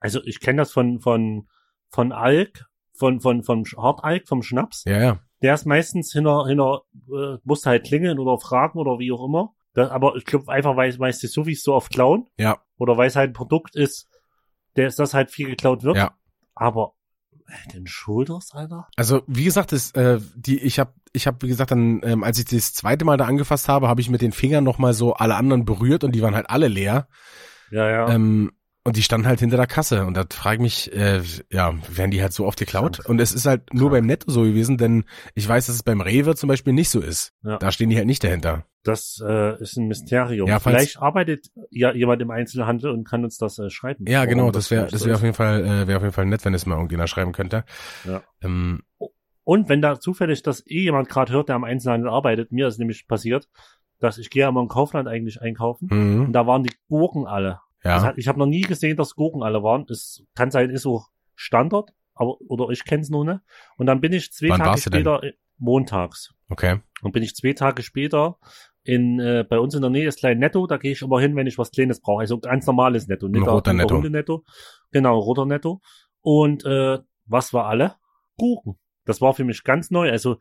also ich kenne das von, von, von Alk, von, von, von Hartalk, vom Schnaps. ja, ja. Der ist meistens hinter, hinter, äh, musste halt klingeln oder fragen oder wie auch immer. Das, aber ich glaube einfach, weil, weil sie sowieso oft klauen. Ja. Oder weil es halt ein Produkt ist, der ist das halt viel geklaut wird. Ja. Aber äh, den Shoulders, Alter? Also wie gesagt, das, äh, die, ich habe, ich habe, wie gesagt, dann, ähm, als ich das zweite Mal da angefasst habe, habe ich mit den Fingern noch mal so alle anderen berührt und die waren halt alle leer. Ja, ja. Ähm, und die standen halt hinter der Kasse und da frage ich mich, äh, ja, werden die halt so oft geklaut? Und es ist halt nur beim Netto so gewesen, denn ich weiß, dass es beim Rewe zum Beispiel nicht so ist. Ja. Da stehen die halt nicht dahinter. Das äh, ist ein Mysterium. Ja, Vielleicht arbeitet ja jemand im Einzelhandel und kann uns das äh, schreiben. Ja, genau, das wäre, das wäre ist. auf jeden Fall, äh, wäre auf jeden Fall nett, wenn es mal irgendjemand schreiben könnte. Ja. Ähm, Und wenn da zufällig das eh jemand gerade hört, der am Einzelhandel arbeitet, mir ist nämlich passiert, dass ich gehe ja immer im Kaufland eigentlich einkaufen und mhm. da waren die Gurken alle. Ja, hat, ich habe noch nie gesehen, dass Gurken alle waren. Es kann sein, ist auch Standard, aber oder ich kenne es nur nicht. Und dann bin ich zwei Wann Tage später, äh, montags, okay. und bin ich zwei Tage später in äh, bei uns in der Nähe ist klein Netto, da gehe ich immer hin, wenn ich was Kleines brauche. Also ganz normales Netto, nicht Ein roter Netto. Hundenetto. Genau, roter Netto. Und äh, was war alle? Gurken. Das war für mich ganz neu. Also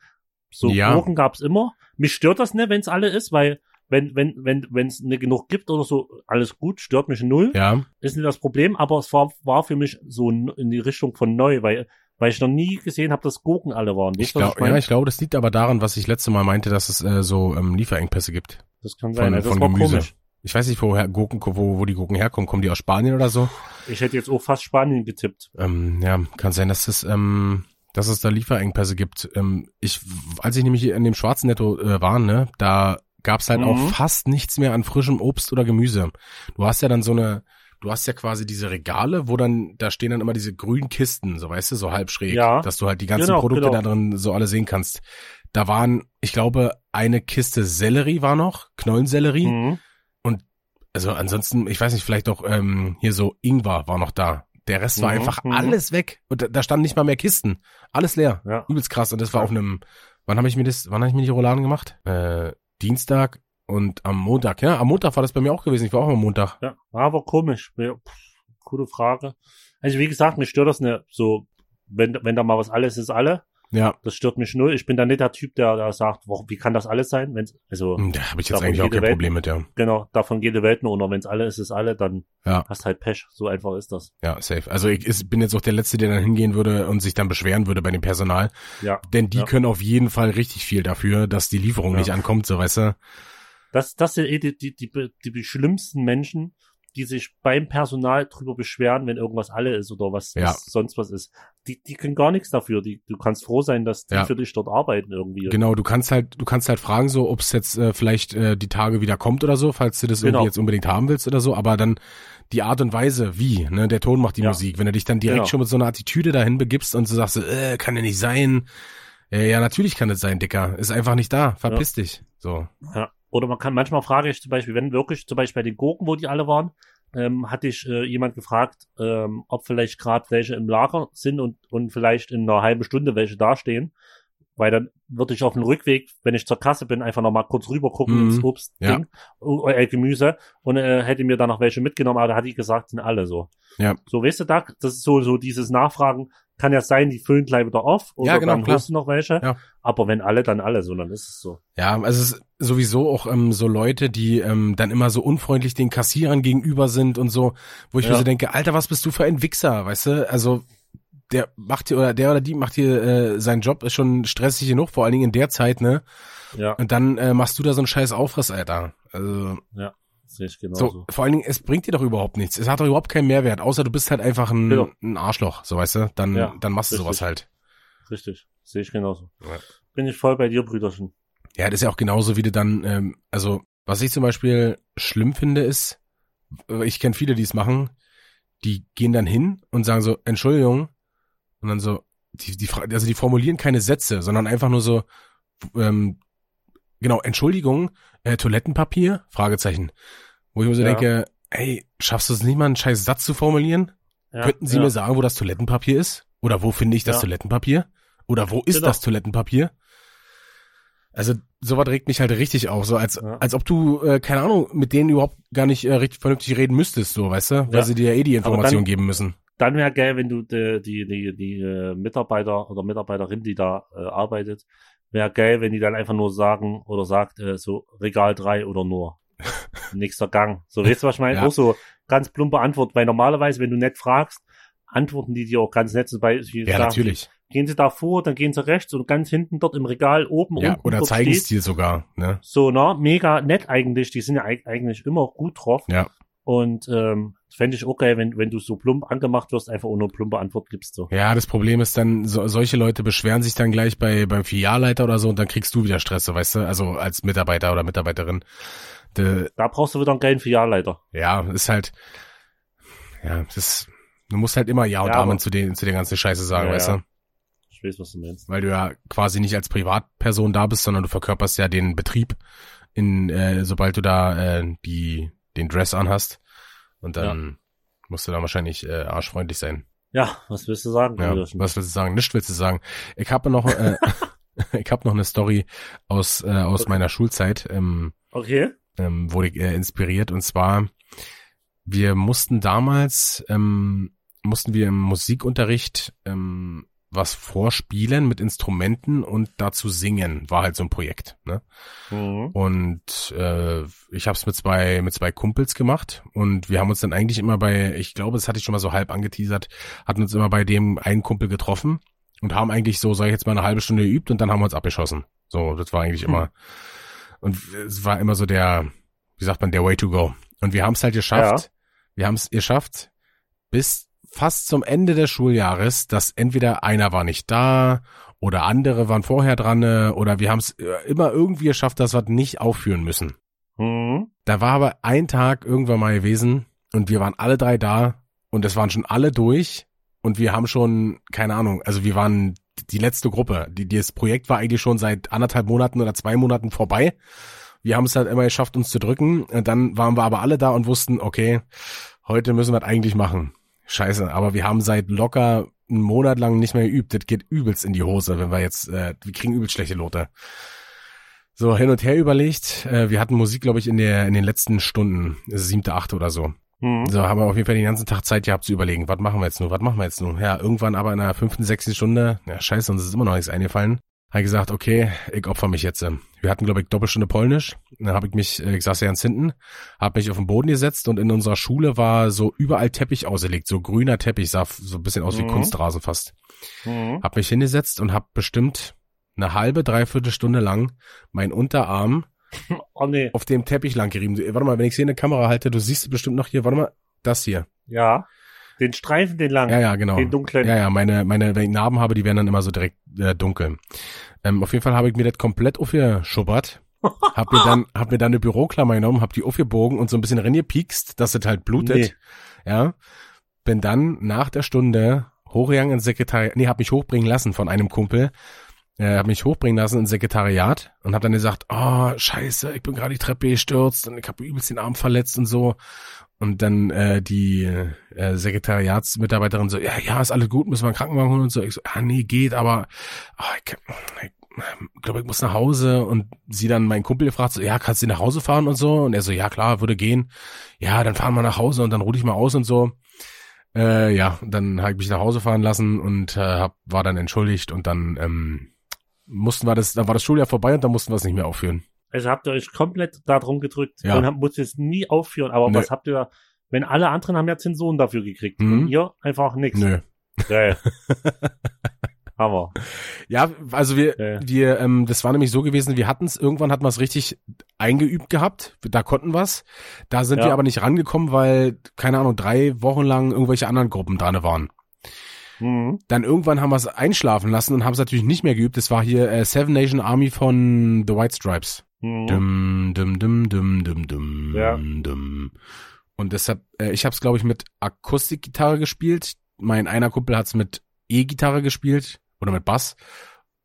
so Ja. Gurken gab's immer. Mich stört das nicht, wenn es alle ist, weil wenn wenn wenn wenn es nicht genug gibt oder so, alles gut, stört mich null Ja, ist nicht das Problem, aber es war, war für mich so in die Richtung von neu, weil, weil ich noch nie gesehen habe, dass Gurken alle waren. ich Weißt glaube, meine? ja, ich glaube, das liegt aber daran, was ich letzte Mal meinte, dass es äh, so ähm, Lieferengpässe gibt. das kann sein. von- also von das war Gemüse. komisch. Ich weiß nicht, woher Gurken, wo, wo die Gurken herkommen. Kommen die aus Spanien oder so? Ich hätte jetzt auch fast Spanien getippt. Ähm, ja, kann sein, dass es, ähm, dass es da Lieferengpässe gibt. Ähm, ich, als ich nämlich in dem schwarzen Netto äh, war, ne, da gab's halt Mhm. auch fast nichts mehr an frischem Obst oder Gemüse. Du hast ja dann so eine, du hast ja quasi diese Regale, wo dann, da stehen dann immer diese grünen Kisten, so weißt du, so halb schräg, Ja. dass du halt die ganzen Genau, Produkte genau. da drin so alle sehen kannst. Da waren, ich glaube, eine Kiste Sellerie war noch, Knollensellerie. Mhm. Also ansonsten, ich weiß nicht, vielleicht auch ähm, hier so Ingwer war noch da. Der Rest war Mhm, einfach mhm. alles weg. Und da, da standen nicht mal mehr Kisten. Alles leer. Ja. Übelst krass. Und das war auf einem, wann habe ich mir das, wann habe ich mir die Rouladen gemacht? Äh, Dienstag und am Montag, ja. Am Montag war das bei mir auch gewesen. Ich war auch am Montag. Ja, war aber komisch. Gute Frage. Also wie gesagt, mich stört das nicht so, wenn, wenn da mal was alles ist, alle. Ja. Das stört mich null. Ich bin da nicht der Typ, der, der sagt, wo, wie kann das alles sein? Wenn's, also, Hm, Da habe ich jetzt eigentlich auch kein Welt. Problem mit, ja. genau, davon geht die Welt nur unter. Wenn es alle ist, ist alle, dann Ja. hast halt Pech. So einfach ist das. Ja, safe. Also ich ist, bin jetzt auch der Letzte, der dann hingehen würde und sich dann beschweren würde bei dem Personal. Ja. Denn die Ja. können auf jeden Fall richtig viel dafür, dass die Lieferung Ja. nicht ankommt, so weißt du. Das, das sind eh die, die, die, die, die schlimmsten Menschen, die sich beim Personal drüber beschweren, wenn irgendwas alle ist oder was, Ja. sonst was ist. Die, die können gar nichts dafür. Die, du kannst froh sein, dass die Ja. für dich dort arbeiten irgendwie. Genau, du kannst halt, du kannst halt fragen, so, ob es jetzt äh, vielleicht äh, die Tage wieder kommt oder so, falls du das Genau. irgendwie jetzt unbedingt haben willst oder so, aber dann die Art und Weise, wie, ne, der Ton macht die Ja. Musik. Wenn du dich dann direkt Genau. schon mit so einer Attitüde dahin begibst und so sagst, äh, kann ja nicht sein. Äh, ja, natürlich kann es sein, Dicker. Ist einfach nicht da. Verpiss dich. So. Ja. Oder man kann, manchmal frage ich zum Beispiel, wenn wirklich, zum Beispiel bei den Gurken, wo die alle waren, ähm, hatte ich äh, jemand gefragt, ähm, ob vielleicht gerade welche im Lager sind und, und vielleicht in einer halben Stunde welche dastehen. Weil dann würde ich auf dem Rückweg, wenn ich zur Kasse bin, einfach nochmal kurz rüber gucken Mhm. ins Obstding, Ja. äh, Gemüse und äh, hätte mir dann noch welche mitgenommen, aber da hatte ich gesagt, sind alle so. Ja. So, weißt du, da, das ist so, so dieses Nachfragen, kann ja sein, die füllen gleich wieder auf oder Ja, genau, dann holst du noch welche. Ja. Aber wenn alle, dann alle, so, dann ist es so. Ja, also es ist sowieso auch ähm, so Leute, die ähm, dann immer so unfreundlich den Kassierern gegenüber sind und so, wo ich mir Ja. so denke, Alter, was bist du für ein Wichser, weißt du? Also der macht hier oder der oder die macht hier äh, seinen Job ist schon stressig genug, vor allen Dingen in der Zeit, ne? Ja, Und dann äh, machst du da so einen scheiß Aufriss, Alter. Also sehe ich genauso. so, vor allen Dingen, es bringt dir doch überhaupt nichts. Es hat doch überhaupt keinen Mehrwert, außer du bist halt einfach ein, Genau. ein Arschloch, so weißt du? Dann, Ja, dann machst du richtig. sowas halt. Richtig, sehe ich genauso. Ja. Bin ich voll bei dir, Brüderchen. Ja, das ist ja auch genauso, wie du dann, ähm, also was ich zum Beispiel schlimm finde, ist, äh, ich kenne viele, die es machen, die gehen dann hin und sagen so, Entschuldigung, und dann so, die, die, also die formulieren keine Sätze, sondern einfach nur so, ähm, genau, Entschuldigung, äh, Toilettenpapier? Fragezeichen. Wo ich mir so Ja. denke, ey, schaffst du es nicht mal, einen scheiß Satz zu formulieren? Ja, Könnten Sie ja. mir sagen, wo das Toilettenpapier ist? Oder wo finde ich das. Toilettenpapier? Oder wo ist Genau. das Toilettenpapier? Also sowas regt mich halt richtig auf, so als als ob du äh, keine Ahnung mit denen überhaupt gar nicht äh, richtig vernünftig reden müsstest, so weißt du, weil sie dir ja eh die Information dann- geben müssen. Dann wäre geil, wenn du die, die, die, die äh, Mitarbeiter oder Mitarbeiterin, die da äh, arbeitet, wäre geil, wenn die dann einfach nur sagen oder sagt, äh, so Regal 3 oder nur. *laughs* Nächster Gang. So, weißt du, was ich meine? Ja. Auch so ganz plumpe Antwort, weil normalerweise, wenn du nett fragst, antworten die dir auch ganz nett. Zum Beispiel Ja, sagen natürlich. Gehen sie da vor, dann gehen sie rechts und ganz hinten dort im Regal oben Ja, unten oder zeigen es dir sogar, ne? So, na, mega nett eigentlich. Die sind ja eig- eigentlich immer gut drauf. Ja. Und ähm, fände ich auch geil, wenn, wenn du so plump angemacht wirst, einfach ohne plumpe Antwort gibst. So. Ja, das Problem ist dann, so, solche Leute beschweren sich dann gleich bei beim Filialleiter oder so und dann kriegst du wieder Stress, so, weißt du, also als Mitarbeiter oder Mitarbeiterin. De, Da brauchst du wieder einen geilen Filialleiter. ja, ist halt, ja, das du musst halt immer Ja und Ja, Amen aber- zu den, zu den ganzen Scheiße sagen, Ja, weißt ja. du? Ich weiß, was du meinst. Weil du ja quasi nicht als Privatperson da bist, sondern du verkörperst ja den Betrieb in, äh, sobald du da äh, die, den Dress anhast. Und dann musst du dann wahrscheinlich äh, arschfreundlich sein. Ja, was willst du sagen? Ja, was willst du sagen? Nichts willst du sagen. Ich habe noch, äh, *laughs* *laughs* ich habe noch eine Story aus äh, aus Okay. meiner Schulzeit, ähm, Okay. ähm, wurde ich äh, inspiriert und zwar wir mussten damals ähm, mussten wir im Musikunterricht ähm, was vorspielen mit Instrumenten und dazu singen war halt so ein Projekt. Ne? Mhm. Und äh, ich habe es mit zwei mit zwei Kumpels gemacht und wir haben uns dann eigentlich immer bei, ich glaube, das hatte ich schon mal so halb angeteasert, hatten uns immer bei dem einen Kumpel getroffen und haben eigentlich so, sag ich jetzt mal, eine halbe Stunde geübt und dann haben wir uns abgeschossen. So, das war eigentlich Hm. immer und es war immer so der, wie sagt man, der Way to go. Und wir haben es halt geschafft. Wir haben es geschafft bis fast zum Ende des Schuljahres, dass entweder einer war nicht da oder andere waren vorher dran äh, oder wir haben es immer irgendwie geschafft, dass wir es nicht aufführen müssen. Mhm. Da war aber ein Tag irgendwann mal gewesen und wir waren alle drei da und es waren schon alle durch und wir haben schon, keine Ahnung, also wir waren die letzte Gruppe. Die, das Projekt war eigentlich schon seit anderthalb Monaten oder zwei Monaten vorbei. Wir haben es halt immer geschafft, uns zu drücken. Und dann waren wir aber alle da und wussten, okay, heute müssen wir es eigentlich machen. Scheiße, aber wir haben seit locker einen Monat lang nicht mehr geübt. Das geht übelst in die Hose, wenn wir jetzt, äh, wir kriegen übelst schlechte Note. So, hin und her überlegt. Äh, wir hatten Musik, glaube ich, in der in den letzten Stunden, siebte, achte oder so. Mhm. So, haben wir auf jeden Fall den ganzen Tag Zeit gehabt zu überlegen, was machen wir jetzt nun, was machen wir jetzt nun? Ja, irgendwann aber in der fünften, sechsten Stunde, ja scheiße, uns ist immer noch nichts eingefallen. Habe gesagt, okay, ich opfer mich jetzt. Wir hatten, glaube ich, Doppelstunde Polnisch. Dann habe ich mich, äh, ich saß ja ganz hinten, habe mich auf den Boden gesetzt und in unserer Schule war so überall Teppich ausgelegt, so grüner Teppich, sah so ein bisschen aus wie Mhm. Kunstrasen fast. Mhm. Hab mich hingesetzt und hab bestimmt eine halbe, dreiviertel Stunde lang meinen Unterarm *laughs* Oh nee. auf dem Teppich lang gerieben. Warte mal, wenn ich sie in der Kamera halte, du siehst bestimmt noch hier, warte mal, das hier. Ja. Den Streifen, den lang. Ja, ja, genau. Den dunklen. Ja, ja, meine, meine, wenn ich Narben habe, die werden dann immer so direkt äh, dunkel. Ähm, auf jeden Fall habe ich mir das komplett aufgeschubbert. *laughs* hab mir dann, hab mir dann eine Büroklammer genommen, hab die aufgebogen und so ein bisschen reingepiekst, dass es halt blutet. Nee. Ja. Bin dann nach der Stunde hochgegangen ins Sekretariat, nee, hab mich hochbringen lassen von einem Kumpel. Äh, hab mich hochbringen lassen ins Sekretariat und hab dann gesagt, oh, scheiße, ich bin gerade die Treppe gestürzt und ich habe übelst den Arm verletzt und so. Und dann äh, die äh, Sekretariatsmitarbeiterin so, ja, ja, ist alles gut, müssen wir einen Krankenwagen holen und so. Ich so, ah, nee, geht, aber ah, ich, ich glaube, ich muss nach Hause. Und sie dann meinen Kumpel gefragt, so, ja, kannst du nach Hause fahren und so? Und er so, ja, klar, würde gehen. Ja, dann fahren wir nach Hause und dann ruhe ich mal aus und so. Äh, ja, dann habe ich mich nach Hause fahren lassen und äh, hab, war dann entschuldigt und dann ähm, mussten wir das, dann war das Schuljahr vorbei und dann mussten wir es nicht mehr aufführen. Also habt ihr euch komplett da drum gedrückt Ja. und habt, musstet es nie aufführen. Aber Nö. was habt ihr, wenn alle anderen haben ja Zensuren dafür gekriegt Mhm. und ihr einfach nix. Nö. Geil. *laughs* Hammer. Ja, also wir, Ja. wir, ähm, das war nämlich so gewesen, wir hatten es, irgendwann hatten wir es richtig eingeübt gehabt, da konnten wir's. Da sind Ja. wir aber nicht rangekommen, weil, keine Ahnung, drei Wochen lang irgendwelche anderen Gruppen dran waren. Mhm. Dann irgendwann haben wir es einschlafen lassen und haben es natürlich nicht mehr geübt. Das war hier äh, Seven Nation Army von The White Stripes. Mhm. Dum, dum, dum, dum, dum, dum, Ja. dum. Und deshalb, äh, ich habe es, glaube ich, mit Akustikgitarre gespielt. Mein einer Kumpel hat's mit E-Gitarre gespielt oder mit Bass.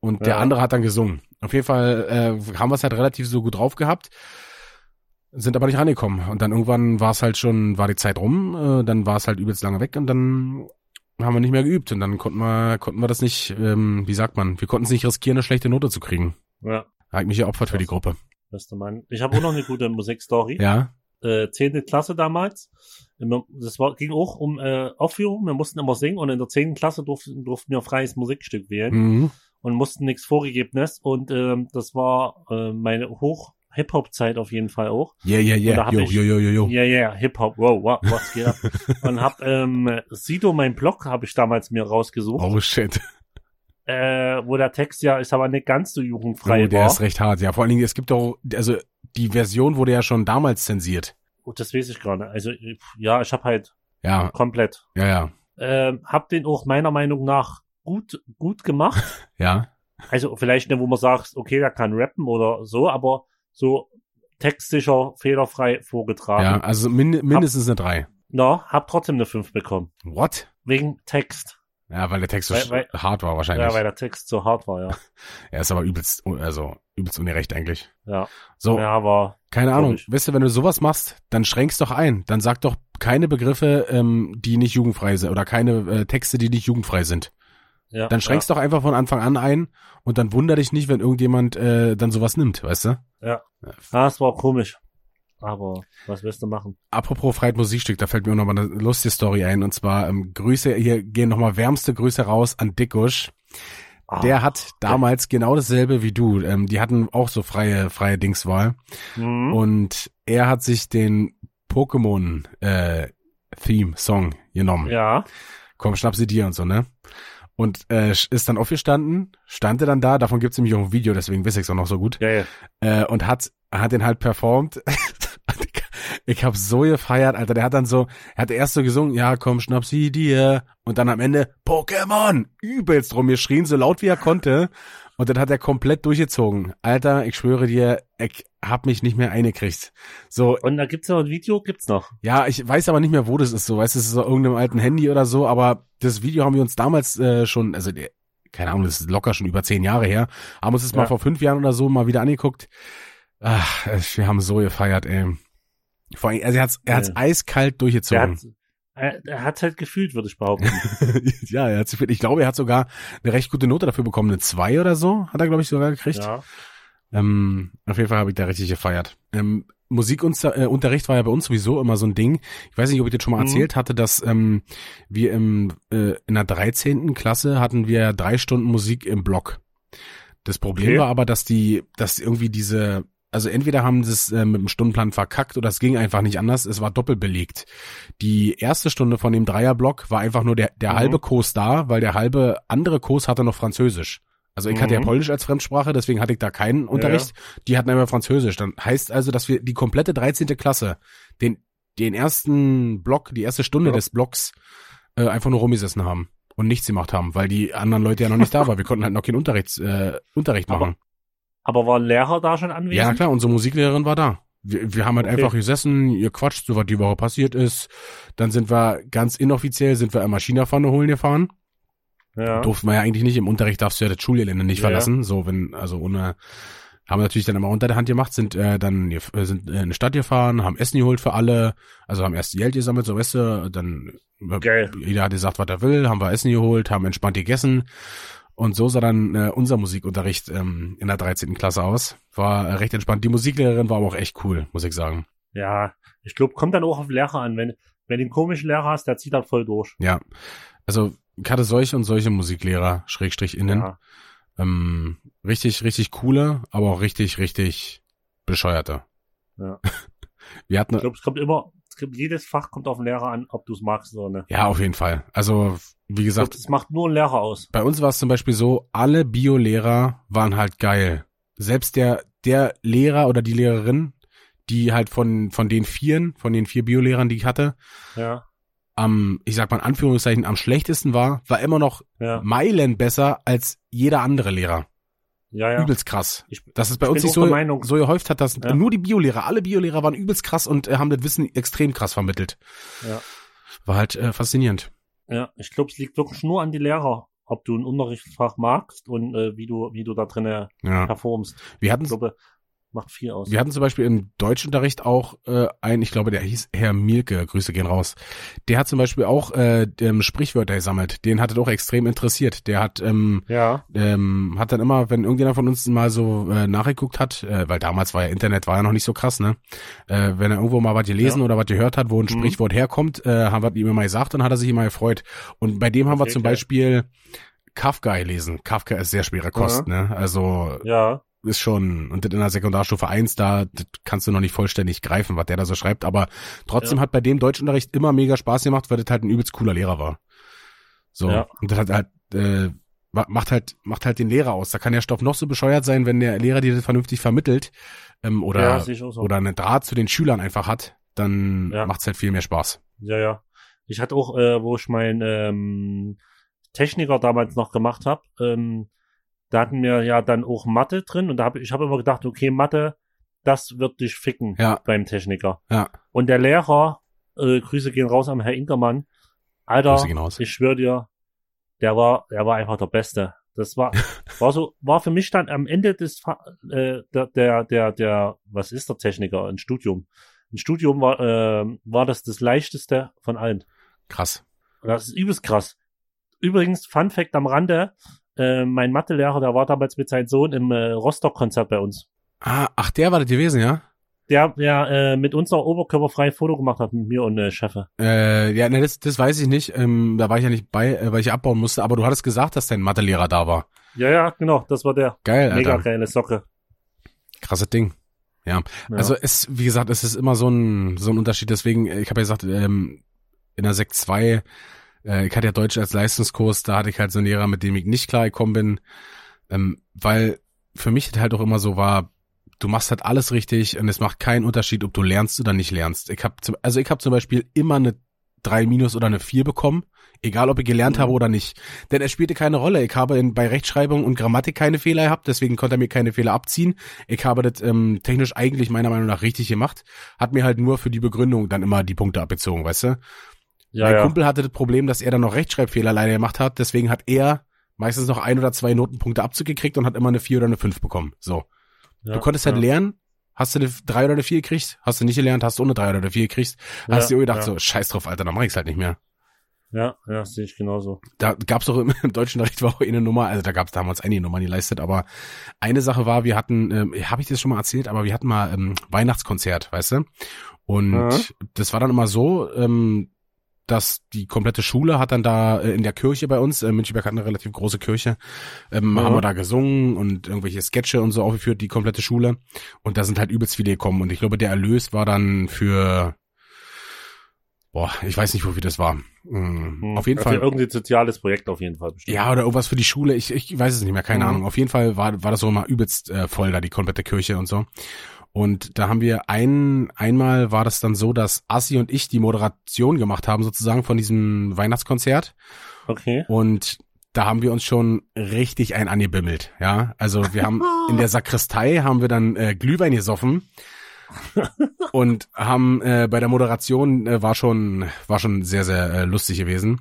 Und der Ja. andere hat dann gesungen. Auf jeden Fall äh, haben wir es halt relativ so gut drauf gehabt, sind aber nicht rangekommen. Und dann irgendwann war es halt schon, war die Zeit rum, äh, dann war es halt übelst lange weg und dann haben wir nicht mehr geübt und dann konnten wir, konnten wir das nicht, ähm, wie sagt man, wir konnten es nicht riskieren, eine schlechte Note zu kriegen. Ja. Ich mich geopfert für die Gruppe. Bester Mann. Ich habe auch noch eine gute Musikstory. Ja? Äh, zehnte Klasse damals. Das war, ging auch um äh, Aufführung. Wir mussten immer singen und in der zehnten Klasse durften, durften wir ein freies Musikstück wählen Mhm. und mussten nichts Vorgegebenes. Und ähm, das war äh, meine Hoch-Hip-Hop-Zeit auf jeden Fall auch. Yeah, yeah, yeah. ich- jo, jo, jo, jo. Ja, ja, Hip-Hop, wow, wow, was geht ab? *laughs* und hab ähm, Sido, mein Blog, habe ich damals mir rausgesucht, Oh shit. äh, wo der Text ja, ist aber nicht ganz so jugendfrei Oh, der war. ist recht hart. Ja, vor allen Dingen, es gibt doch, also die Version wurde ja schon damals zensiert. Oh, das weiß ich gerade. Also, ja, ich hab halt Ja, komplett. ja, ja. Ähm, hab den auch meiner Meinung nach gut, gut gemacht. *laughs* Ja, Also vielleicht nicht, wo man sagt, okay, der kann rappen oder so, aber so textsicher, fehlerfrei vorgetragen. ja, also min mindestens eine 3. Na, hab trotzdem eine 5 bekommen. What? Wegen Text. Ja, weil der Text so Weil- sch- hart war wahrscheinlich. Ja, weil der Text so hart war, ja. *laughs* er ist aber übelst, also übelst ungerecht eigentlich. Ja, So, ja aber keine Ahnung. komisch. Weißt du, wenn du sowas machst, dann schränkst doch ein. Dann sag doch keine Begriffe, ähm, die nicht jugendfrei sind oder keine äh, Texte, die nicht jugendfrei sind. Ja. Dann schränkst doch einfach von Anfang an ein und dann wunder dich nicht, wenn irgendjemand äh, dann sowas nimmt, weißt du? Ja. Ja, das war komisch. Aber was willst du machen? Apropos Freit Musikstück, da fällt mir auch noch mal eine lustige Story ein. Und zwar ähm, Grüße, hier gehen nochmal wärmste Grüße raus an Dickusch. Ah, Der hat damals genau dasselbe wie du. Ähm, die hatten auch so freie, freie Dingswahl. Mhm. Und er hat sich den Pokémon äh, Theme Song genommen. Ja. Komm, schnapp sie dir und so, ne? Und äh, ist dann aufgestanden, stand er dann da, davon gibt's nämlich auch ein Video, deswegen weiß ich's auch noch so gut. Ja, ja. Äh, und hat, hat den halt performt. *laughs* ich hab so gefeiert, Alter. Der hat dann so, er hat erst so gesungen, ja, komm, schnapp sie dir. Und dann am Ende, Pokémon! Übelst rum geschrien, so laut wie er konnte. Und dann hat er komplett durchgezogen. Alter, ich schwöre dir, ich hab mich nicht mehr eingekriegt. So, Und da gibt's noch ein Video, gibt's noch. ja, ich weiß aber nicht mehr, wo das ist. So, weißt du, es ist so irgendeinem alten Handy oder so, aber das Video haben wir uns damals äh, schon, also keine Ahnung, das ist locker schon über zehn Jahre her, haben uns das mal Ja. vor fünf Jahren oder so mal wieder angeguckt. Ach, wir haben so gefeiert, ey. Vor allem, also er hat's, er hat's Ja. eiskalt durchgezogen. Hat, er, er hat's halt gefühlt, würde ich behaupten. *laughs* ja, er hat's, ich glaube, er hat sogar eine recht gute Note dafür bekommen, eine zwei oder so, hat er, glaube ich, sogar gekriegt. ja. Ähm, auf jeden Fall habe ich da richtig gefeiert. Ähm, Musikunterricht äh, war ja bei uns sowieso immer so ein Ding. Ich weiß nicht, ob ich dir schon mal Mhm. erzählt hatte, dass ähm, wir im, äh, in der 13. Klasse hatten wir drei Stunden Musik im Block. Das Problem Okay. war aber, dass die, dass irgendwie diese, also entweder haben sie es äh, mit dem Stundenplan verkackt oder es ging einfach nicht anders. Es war doppelt belegt. Die erste Stunde von dem Dreierblock war einfach nur der, der Mhm. halbe Kurs da, weil der halbe andere Kurs hatte noch Französisch. Also ich hatte ja Mhm. Polnisch als Fremdsprache, deswegen hatte ich da keinen Unterricht. Die hatten einmal Französisch. Dann heißt also, dass wir die komplette 13. Klasse, den, den ersten Block, die erste Stunde Ja. des Blocks, äh, einfach nur rumgesessen haben und nichts gemacht haben, weil die anderen Leute ja noch nicht da waren. Wir konnten halt noch keinen Unterricht, äh, Unterricht machen. Aber war ein Lehrer da schon anwesend? Ja, klar, unsere Musiklehrerin war da. Wir, wir haben halt Okay. einfach gesessen, ihr quatscht, so was die Woche passiert ist. Dann sind wir ganz inoffiziell, sind wir einmal China-Pfanne holen gefahren. Ja. Durften wir ja eigentlich nicht. Im Unterricht darfst du ja das Schulgelände nicht Ja, verlassen. So, wenn, also ohne, haben wir natürlich dann immer unter der Hand gemacht, sind äh, dann äh, sind äh, in eine Stadt gefahren, haben Essen geholt für alle, also haben erst Geld gesammelt, so weißt du, dann Geil. jeder hat gesagt, was er will, haben wir Essen geholt, haben entspannt gegessen. Und so sah dann äh, unser Musikunterricht ähm, in der 13. Klasse aus. War äh, recht entspannt. Die Musiklehrerin war aber auch echt cool, muss ich sagen. Ja, ich glaube, kommt dann auch auf Lehrer an. Wenn, wenn du einen komischen Lehrer hast, der zieht halt voll durch. Ja. Also ich hatte solche und solche Musiklehrer, Schrägstrich innen. Ja. Ähm, richtig, richtig coole, aber auch richtig, richtig bescheuerte. Ja. *laughs* Wir hatten, Ich glaube, es kommt immer, jedes Fach kommt auf den Lehrer an, ob du es magst oder nicht. ja, auf jeden Fall. Also, wie gesagt, das macht nur ein Lehrer aus. bei uns war es zum Beispiel so, alle Bio-Lehrer waren halt geil. Selbst der, der Lehrer oder die Lehrerin, die halt von, von den vieren, von den vier Bio-Lehrern, die ich hatte, Ja, am, ich sag mal in Anführungszeichen, am schlechtesten war, war immer noch ja, Meilen besser als jeder andere Lehrer. Ja, ja. Übelst krass. Ich, Dass es bei uns auch so, so gehäuft hat, dass Ja. nur die Biolehrer, alle Biolehrer waren übelst krass und äh, haben das Wissen extrem krass vermittelt. Ja. War halt äh, faszinierend. ja, ich glaube, es liegt wirklich nur an die Lehrer, ob du ein Unterrichtsfach magst und äh, wie du, wie du da drinnen Ja. performst. Wir hatten glaube, macht viel aus. Wir hatten zum Beispiel im Deutschunterricht auch äh, einen, ich glaube, der hieß Herr Mielke, Grüße gehen raus. Der hat zum Beispiel auch äh, Sprichwörter gesammelt. Den hat er doch extrem interessiert. Der hat ähm, ja. ähm, hat dann immer, wenn irgendjemand von uns mal so äh, nachgeguckt hat, äh, weil damals war ja Internet, war ja noch nicht so krass, ne? Äh, wenn er irgendwo mal was gelesen ja. oder was gehört hat, wo ein mhm. Sprichwort herkommt, äh, haben wir ihm immer gesagt, dann hat er sich immer gefreut. Und bei dem haben wir zum Beispiel Kafka gelesen. Kafka ist sehr schwere Kost, ja. ne? Also ja ist schon, und in der Sekundarstufe 1, da kannst du noch nicht vollständig greifen, was der da so schreibt, aber trotzdem ja. hat bei dem Deutschunterricht immer mega Spaß gemacht, weil das halt ein übelst cooler Lehrer war. So. Ja. Und das hat halt, äh, macht halt, macht halt den Lehrer aus. Da kann der Stoff noch so bescheuert sein, wenn der Lehrer dir das vernünftig vermittelt, ähm, oder, ja, so. oder einen Draht zu den Schülern einfach hat, dann ja. macht's halt viel mehr Spaß. Ja, ja. Ich hatte auch, äh, wo ich meinen ähm, Techniker damals noch gemacht habe, ähm, da hatten wir ja dann auch Mathe drin und da habe ich habe immer gedacht, okay, Mathe, das wird dich ficken ja. beim Techniker. Ja. Und der Lehrer, äh, Grüße gehen raus am Herr Inkermann. Alter, ich schwöre dir, der war, der war einfach der Beste. Das war, *laughs* war so, war für mich dann am Ende des, äh, der, der, der, der, was ist der Techniker? Ein Studium. Ein Studium war, äh, war das das leichteste von allen. Krass. Das ist übelst krass. Übrigens, Fun Fact am Rande, äh, mein Mathelehrer, der war damals mit seinem Sohn im äh, Rostock-Konzert bei uns. Ah, ach, der war das gewesen, ja? Der, der äh, mit uns noch oberkörperfrei Foto gemacht hat, mit mir und äh, Chefe. Äh, ja, ne, das, das weiß ich nicht. Ähm, da war ich ja nicht bei, äh, weil ich abbauen musste, aber du hattest gesagt, dass dein Mathelehrer da war. Ja, ja, genau, das war der. Geil, Mega Alter. geile Socke. Krasses Ding. Ja. ja. Also es, wie gesagt, es ist immer so ein, so ein Unterschied. Deswegen, ich habe ja gesagt, ähm, in der Sekt 2 äh, ich hatte ja Deutsch als Leistungskurs, da hatte ich halt so einen Lehrer, mit dem ich nicht klar gekommen bin, ähm, weil für mich halt auch immer so war, du machst halt alles richtig und es macht keinen Unterschied, ob du lernst oder nicht lernst. Ich habe also ich habe zum Beispiel immer eine 3 minus oder eine 4 bekommen, egal ob ich gelernt mhm. habe oder nicht. Denn es spielte keine Rolle. Ich habe in, bei Rechtschreibung und Grammatik keine Fehler gehabt, deswegen konnte er mir keine Fehler abziehen. Ich habe das ähm, technisch eigentlich meiner Meinung nach richtig gemacht, hat mir halt nur für die Begründung dann immer die Punkte abgezogen, weißt du? Ja, mein ja. Kumpel hatte das Problem, dass er dann noch Rechtschreibfehler leider gemacht hat. Deswegen hat er meistens noch ein oder zwei Notenpunkte abzugekriegt und hat immer eine vier oder eine fünf bekommen. So. Ja, du konntest halt lernen. Hast du eine drei oder eine vier gekriegt? Hast du nicht gelernt? Hast du ohne drei oder eine vier gekriegt? Hast du dir gedacht so, scheiß drauf, Alter, dann mach ich's halt nicht mehr. Ja, ja, sehe ich genauso. Da gab's doch im, *laughs* im deutschen Recht war auch eine Nummer, also da gab's damals einige Nummern, die leistet, aber eine Sache war, wir hatten, ähm, habe ich das schon mal erzählt, aber wir hatten mal ähm, Weihnachtskonzert, weißt du? Und ja. das war dann immer so, ähm, dass die komplette Schule hat dann da äh, in der Kirche bei uns, äh, Münchberg hat eine relativ große Kirche, ähm, ja. haben wir da gesungen und irgendwelche Sketche und so aufgeführt, die komplette Schule. Und da sind halt übelst viele gekommen. Und ich glaube, der Erlös war dann für Boah, ich weiß nicht, wofür das war. Mhm. Hm, auf jeden also Fall. Irgendein soziales Projekt auf jeden Fall bestimmt. Ja, oder irgendwas für die Schule. Ich, ich weiß es nicht mehr, keine mhm. Ahnung. Auf jeden Fall war, war das so mal übelst äh, voll da, die komplette Kirche und so. Und da haben wir ein, einmal war das dann so, dass Assi und ich die Moderation gemacht haben, sozusagen von diesem Weihnachtskonzert. Okay. Und da haben wir uns schon richtig ein angebimmelt, ja. Also wir haben in der *laughs* Sakristei haben wir dann äh, Glühwein gesoffen *laughs* und haben äh, bei der Moderation äh, war schon war schon sehr sehr äh, lustig gewesen.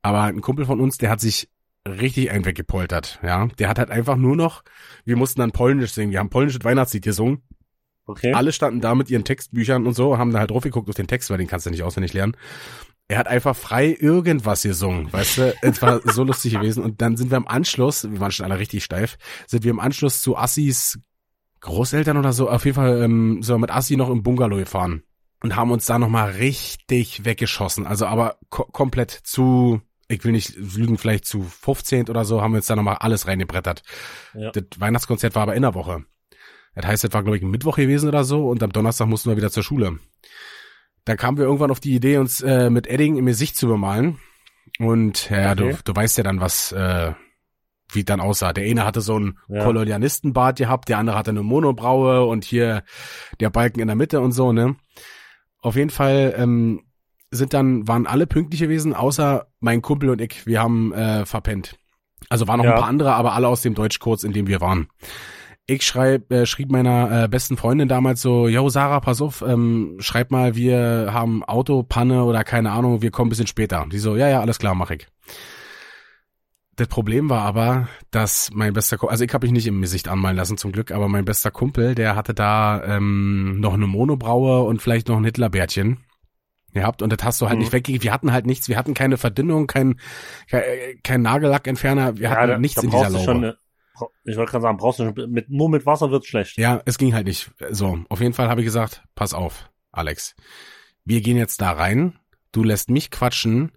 Aber ein Kumpel von uns, der hat sich richtig ein weggepoltert, ja. Der hat halt einfach nur noch, wir mussten dann Polnisch singen, wir haben polnisches Weihnachtslied gesungen Okay. Alle standen da mit ihren Textbüchern und so, haben da halt drauf geguckt auf den Text, weil den kannst du nicht auswendig lernen. Er hat einfach frei irgendwas gesungen, weißt du? Es war so *laughs* lustig gewesen. Und dann sind wir im Anschluss, wir waren schon alle richtig steif, sind wir im Anschluss zu Assis Großeltern oder so, auf jeden Fall ähm, so mit Assi noch im Bungalow gefahren und haben uns da nochmal richtig weggeschossen. Also aber ko komplett zu, ich will nicht lügen, vielleicht zu 15 oder so, haben wir uns da nochmal alles reingebrettert. Ja. Das Weihnachtskonzert war aber in der Woche. Das heißt, das war, glaube ich, ein Mittwoch gewesen oder so und am Donnerstag mussten wir wieder zur Schule. Da kamen wir irgendwann auf die Idee, uns äh, mit Edding im Gesicht zu bemalen. Und ja, okay. du, du weißt ja dann, was, äh, wie dann aussah. Der eine hatte so einen ja. Kolonialistenbart gehabt, der andere hatte eine Monobraue und hier der Balken in der Mitte und so, ne? Auf jeden Fall ähm, sind dann, waren alle pünktlich gewesen, außer mein Kumpel und ich. Wir haben äh, verpennt. Also waren noch ja. ein paar andere, aber alle aus dem Deutschkurs, in dem wir waren ich schreib, äh, schrieb meiner äh, besten Freundin damals so, yo Sarah, pass auf, ähm, schreib mal, wir haben Autopanne oder keine Ahnung, wir kommen ein bisschen später. Die so, ja, ja, alles klar, mach ich. Das Problem war aber, dass mein bester Kumpel, also ich habe mich nicht im Gesicht anmalen lassen zum Glück, aber mein bester Kumpel, der hatte da ähm, noch eine Monobraue und vielleicht noch ein Hitlerbärtchen gehabt und das hast du halt Mhm. nicht weggegeben. Wir hatten halt nichts, wir hatten keine Verdünnung, kein, kein, kein Nagellackentferner, wir hatten da, nichts da in dieser Laube. schon eine, ich wollte gerade sagen, brauchst du mit, nur mit Wasser wird's schlecht. Ja, es ging halt nicht. So, auf jeden Fall habe ich gesagt, pass auf, Alex. Wir gehen jetzt da rein, du lässt mich quatschen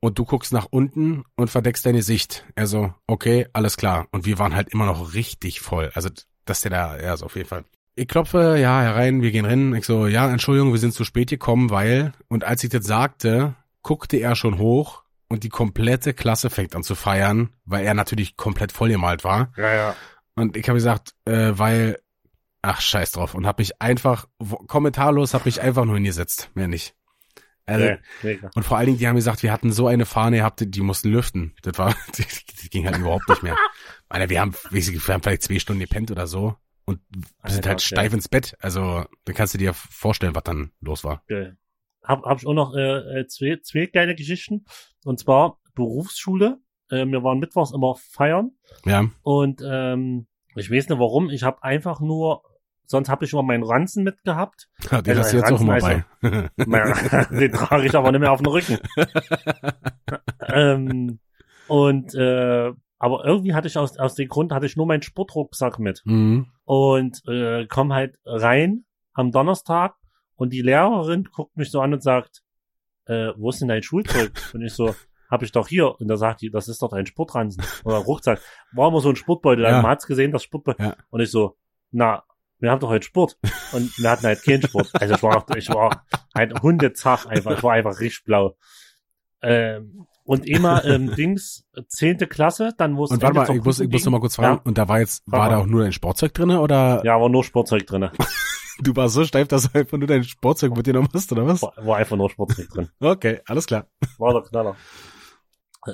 und du guckst nach unten und verdeckst deine Sicht. Also, okay, alles klar. Und wir waren halt immer noch richtig voll. Also, dass der da, ja, so auf jeden Fall. Ich klopfe, ja, herein, wir gehen rein. Ich so, ja, Entschuldigung, wir sind zu spät gekommen, weil, und als ich das sagte, guckte er schon hoch und die komplette Klasse fängt an zu feiern, weil er natürlich komplett vollgemalt war. Ja, ja. Und ich habe gesagt, äh, weil, ach scheiß drauf. Und habe mich einfach, kommentarlos, habe mich einfach nur hingesetzt. Mehr nicht. Also, Nee. Und vor allen Dingen, die haben gesagt, wir hatten so eine Fahne gehabt, die, die mussten lüften. Das war, *laughs* die ging halt überhaupt nicht mehr. *laughs* Alter, wir haben, wir haben vielleicht zwei Stunden gepennt oder so. Und wir sind halt steif ins Bett. Also, da kannst du dir vorstellen, was dann los war. Geil. Hab, hab ich auch noch äh, äh, zwei, zwei kleine Geschichten. Und zwar Berufsschule. Äh, wir waren mittwochs immer feiern. Ja. Und ähm, ich weiß nicht warum. Ich habe einfach nur, sonst habe ich immer meinen Ranzen mitgehabt. Den Also hast du jetzt auch immer bei. Mein- *laughs* Den trage ich aber nicht mehr auf dem Rücken. *laughs* ähm, und äh, aber irgendwie hatte ich aus, aus dem Grund hatte ich nur meinen Sportrucksack mit. mhm. und äh, komm halt rein am Donnerstag und die Lehrerin guckt mich so an und sagt, äh, wo ist denn dein Schulzeug? Und ich so, hab ich doch hier. Und da sagt die, das ist doch dein Sportransen oder Rucksack. War immer so ein Sportbeutel. Ja. Man hat's gesehen, das Sportbeutel. Ja. Und ich so, na, wir haben doch heute Sport. Und wir hatten halt keinen Sport. Also ich war, ich war halt hundezach einfach. Ich war einfach richtig blau. Ähm, und immer ähm, *laughs* Dings, zehnte Klasse, dann wo es Und warte mal, ich muss, ich muss noch mal kurz fragen. Ja. Und da war jetzt, Frag war da auch nur dein Sportzeug drinne oder. Ja, war nur Sportzeug drinne. *laughs* du warst so steif, dass du einfach nur dein Sportzeug mit dir noch hast, oder was? War, war einfach nur Sportzeug drin. Okay, alles klar. War der Knaller.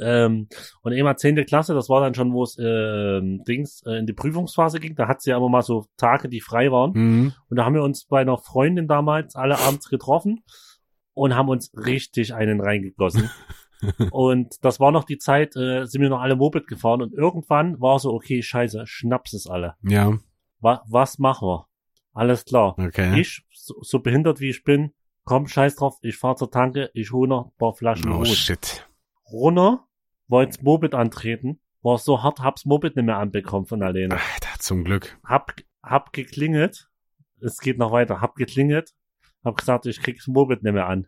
Ähm, und immer zehnte Klasse, das war dann schon, wo es ähm, Dings äh, in die Prüfungsphase ging. Da hat sie ja immer mal so Tage, die frei waren. Mhm. Und da haben wir uns bei einer Freundin damals alle abends getroffen und haben uns richtig einen reingegossen. *laughs* und das war noch die Zeit, äh, sind wir noch alle Moped gefahren und irgendwann war so, okay, scheiße, schnaps es alle. Ja, Wa was machen wir? Alles klar. okay. Ich, so, so behindert wie ich bin, komm, scheiß drauf, ich fahr zur Tanke, ich hole noch ein paar Flaschen Oh Rot. shit. runter, wollte Moped antreten, war so hart, hab's Moped nicht mehr anbekommen von alleine. Alter, zum Glück. Hab, hab geklingelt, es geht noch weiter, hab geklingelt, hab gesagt, ich krieg's Moped nicht mehr an.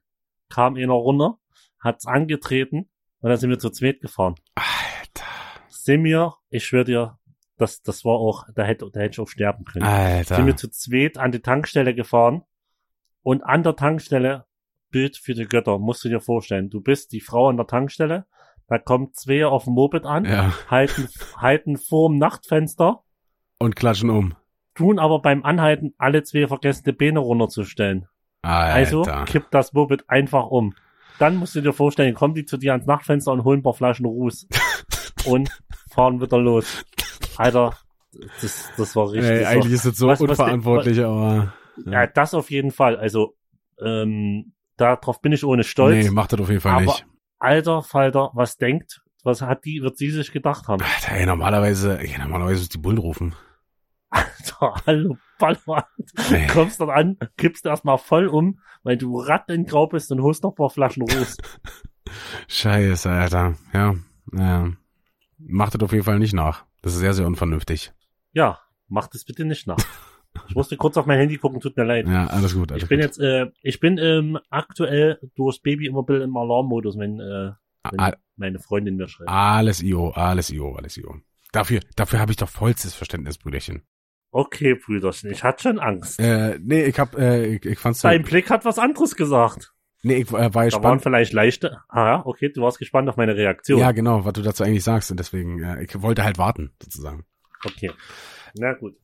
Kam einer runter, hat's angetreten und dann sind wir zu zweit gefahren. Alter. Wir, ich schwör dir, das, das war auch, da hätte, da hätte ich auch sterben können. Alter. Sind wir zu zweit an die Tankstelle gefahren und an der Tankstelle, Bild für die Götter, musst du dir vorstellen. Du bist die Frau an der Tankstelle, da kommen zwei auf dem Moped an, Ja. halten, halten vorm Nachtfenster, Und klatschen um. tun aber beim Anhalten alle zwei vergessen, die Beine runterzustellen. Alter. Also kippt das Moped einfach um. Dann musst du dir vorstellen, kommen die zu dir ans Nachtfenster und holen ein paar Flaschen Ruß *laughs* und fahren wieder los. Alter, das, das war richtig. Ey, eigentlich ist das so Was- was- unverantwortlich, aber. Ja, das auf jeden Fall. Also, ähm, darauf bin ich ohne Stolz. Nee, macht das auf jeden Fall aber nicht. alter Falter, was denkt, was hat die, wird sie sich gedacht haben? Alter, ey, normalerweise, ey, normalerweise ist die Bullen rufen. Alter, hallo, Ballwand. Nee. Kommst dann an, kippst erstmal voll um, weil du rattengrau bist und holst noch ein paar Flaschen Ruß. *laughs* Scheiße, Alter. Ja, ja. Macht das auf jeden Fall nicht nach. Das ist sehr, sehr unvernünftig. Ja, mach das bitte nicht nach. Ich musste kurz auf mein Handy gucken, tut mir leid. Ja, alles gut, alles ich bin gut. jetzt, äh, ich bin ähm, aktuell durchs Baby immer im Alarmmodus, wenn, äh, wenn A- meine Freundin mir schreibt. Alles IO, alles IO, alles IO. Dafür, dafür habe ich doch vollstes Verständnis, Brüderchen. Okay, Brüderchen, ich hatte schon Angst. Äh, nee, ich hab, äh, ich, ich fand's so, Dein Blick hat was anderes gesagt. Nee, ich äh, war Da waren gespannt. vielleicht leichte. Ah ja, okay, du warst gespannt auf meine Reaktion. Ja, genau, was du dazu eigentlich sagst und deswegen, äh, ich wollte halt warten, sozusagen. Okay. Na gut.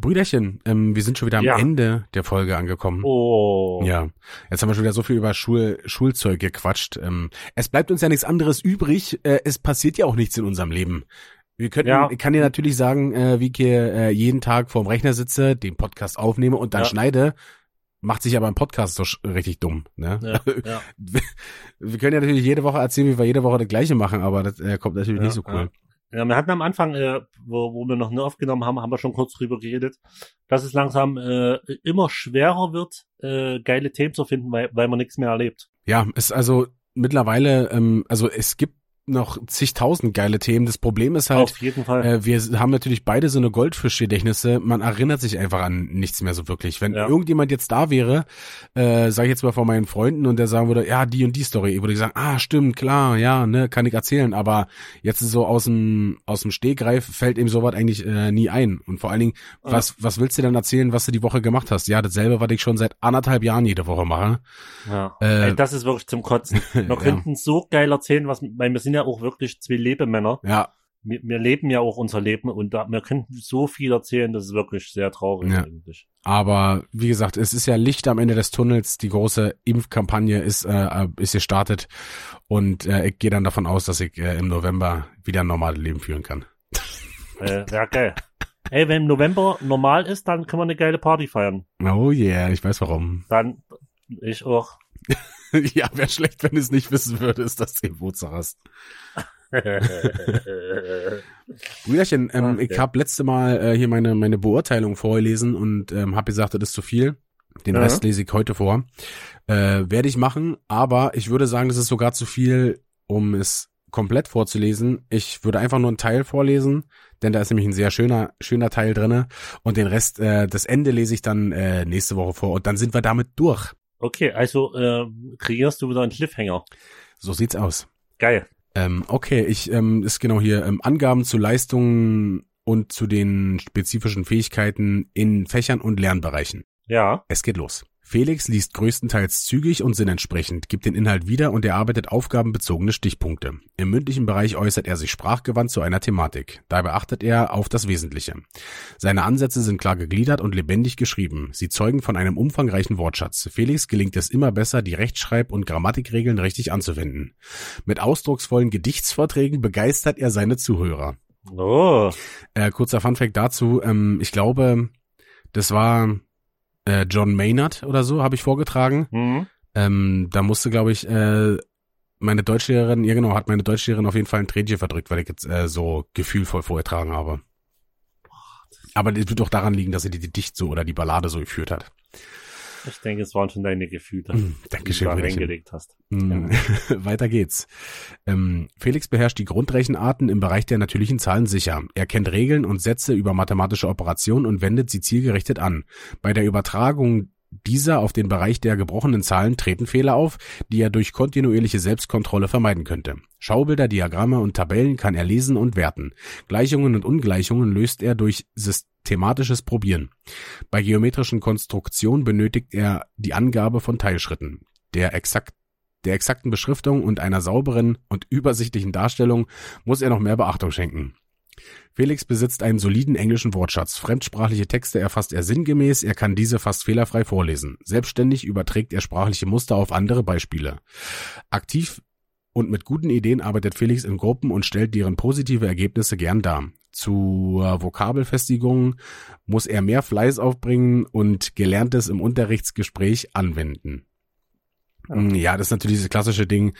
Brüderchen, ähm, wir sind schon wieder am Ja. Ende der Folge angekommen. Oh. Ja, jetzt haben wir schon wieder so viel über Schul Schulzeug gequatscht. Ähm, es bleibt uns ja nichts anderes übrig. Äh, es passiert ja auch nichts in unserem Leben. Wir könnten, Ja. ich kann dir natürlich sagen, äh, wie ich hier äh, jeden Tag vorm Rechner sitze, den Podcast aufnehme und dann Ja. schneide. Macht sich aber im Podcast so richtig dumm. Ne? Ja, *laughs* ja. Wir können ja natürlich jede Woche erzählen, wie wir jede Woche das gleiche machen, aber das äh, kommt natürlich Ja, nicht so cool. Ja, wir hatten am Anfang, äh, wo, wo wir noch nur aufgenommen haben, haben wir schon kurz drüber geredet, dass es langsam äh, immer schwerer wird, äh, geile Themen zu finden, weil, weil man nichts mehr erlebt. Ja, ist also mittlerweile, ähm, also es gibt noch zigtausend geile Themen. Das Problem ist halt, Auf jeden Fall. Äh, wir haben natürlich beide so eine Goldfischgedächtnisse. Man erinnert sich einfach an nichts mehr so wirklich. Wenn Ja. irgendjemand jetzt da wäre, äh, sage ich jetzt mal von meinen Freunden und der sagen würde, ja, die und die Story, würde ich sagen, ah, stimmt, klar, ja, ne, kann ich erzählen. Aber jetzt so aus dem aus dem Stegreif fällt ihm sowas eigentlich äh, nie ein. Und vor allen Dingen, Ja. was was willst du denn erzählen, was du die Woche gemacht hast? Ja, dasselbe, was ich schon seit anderthalb Jahren jede Woche mache. ja. äh, Ey, das ist wirklich zum Kotzen. *laughs* Wir könnten so geil erzählen, was, weil wir sind ja auch wirklich zwei Lebemänner. Ja, Wir, wir leben ja auch unser Leben und da, wir könnten so viel erzählen, das ist wirklich sehr traurig Ja. eigentlich. Aber wie gesagt, es ist ja Licht am Ende des Tunnels. Die große Impfkampagne ist, äh, ist gestartet und äh, ich gehe dann davon aus, dass ich äh, im November wieder ein normales Leben führen kann. *laughs* Äh, ja, geil. Ey, wenn im November normal ist, dann können wir eine geile Party feiern. Oh yeah, ich weiß warum. Dann, ich auch. *laughs* ja, wäre schlecht, wenn du es nicht wissen würdest, dass du Geburtstag hast. *laughs* Brüderchen, ähm, Okay. ich habe letzte Mal äh, hier meine meine Beurteilung vorgelesen und ähm, habe gesagt, das ist zu viel. Den Ja. Rest lese ich heute vor. Äh, Werde ich machen, aber ich würde sagen, das ist sogar zu viel, um es komplett vorzulesen. Ich würde einfach nur einen Teil vorlesen, denn da ist nämlich ein sehr schöner schöner Teil drinne und den Rest, äh, das Ende lese ich dann äh, nächste Woche vor und dann sind wir damit durch. Okay, also äh, kreierst du wieder einen Cliffhanger. So sieht's aus. Geil. Ähm, okay, ich ähm, ist genau hier ähm, Angaben zu Leistungen und zu den spezifischen Fähigkeiten in Fächern und Lernbereichen. Ja. Es geht los. Felix liest größtenteils zügig und sinnentsprechend, gibt den Inhalt wieder und erarbeitet aufgabenbezogene Stichpunkte. Im mündlichen Bereich äußert er sich sprachgewandt zu einer Thematik. Dabei achtet er auf das Wesentliche. Seine Ansätze sind klar gegliedert und lebendig geschrieben. Sie zeugen von einem umfangreichen Wortschatz. Felix gelingt es immer besser, die Rechtschreib- und Grammatikregeln richtig anzuwenden. Mit ausdrucksvollen Gedichtsvorträgen begeistert er seine Zuhörer. Oh. Äh, kurzer Funfact dazu. Ähm, ich glaube, das war äh, John Maynard oder so, habe ich vorgetragen. Hm. Ähm, da musste, glaube ich, äh, meine Deutschlehrerin, ja genau, hat meine Deutschlehrerin auf jeden Fall ein Tränchen verdrückt, weil ich jetzt äh, so gefühlvoll vorgetragen habe. Aber das wird doch daran liegen, dass sie die Gedicht so oder die Ballade so geführt hat. Ich denke, es waren schon deine Gefühle, Mm, die Dankeschön, du da Brüderchen. reingelegt hast. Mm, *laughs* Weiter geht's. Ähm, Felix beherrscht die Grundrechenarten im Bereich der natürlichen Zahlen sicher. Er kennt Regeln und Sätze über mathematische Operationen und wendet sie zielgerichtet an. Bei der Übertragung dieser auf den Bereich der gebrochenen Zahlen treten Fehler auf, die er durch kontinuierliche Selbstkontrolle vermeiden könnte. Schaubilder, Diagramme und Tabellen kann er lesen und werten. Gleichungen und Ungleichungen löst er durch systematisches Probieren. Bei geometrischen Konstruktionen benötigt er die Angabe von Teilschritten. Der exakt der exakten Beschriftung und einer sauberen und übersichtlichen Darstellung muss er noch mehr Beachtung schenken. Felix besitzt einen soliden englischen Wortschatz. Fremdsprachliche Texte erfasst er sinngemäß, er kann diese fast fehlerfrei vorlesen. Selbstständig überträgt er sprachliche Muster auf andere Beispiele. Aktiv und mit guten Ideen arbeitet Felix in Gruppen und stellt deren positive Ergebnisse gern dar. Zur Vokabelfestigung muss er mehr Fleiß aufbringen und Gelerntes im Unterrichtsgespräch anwenden. Ja, das ist natürlich dieses klassische Ding.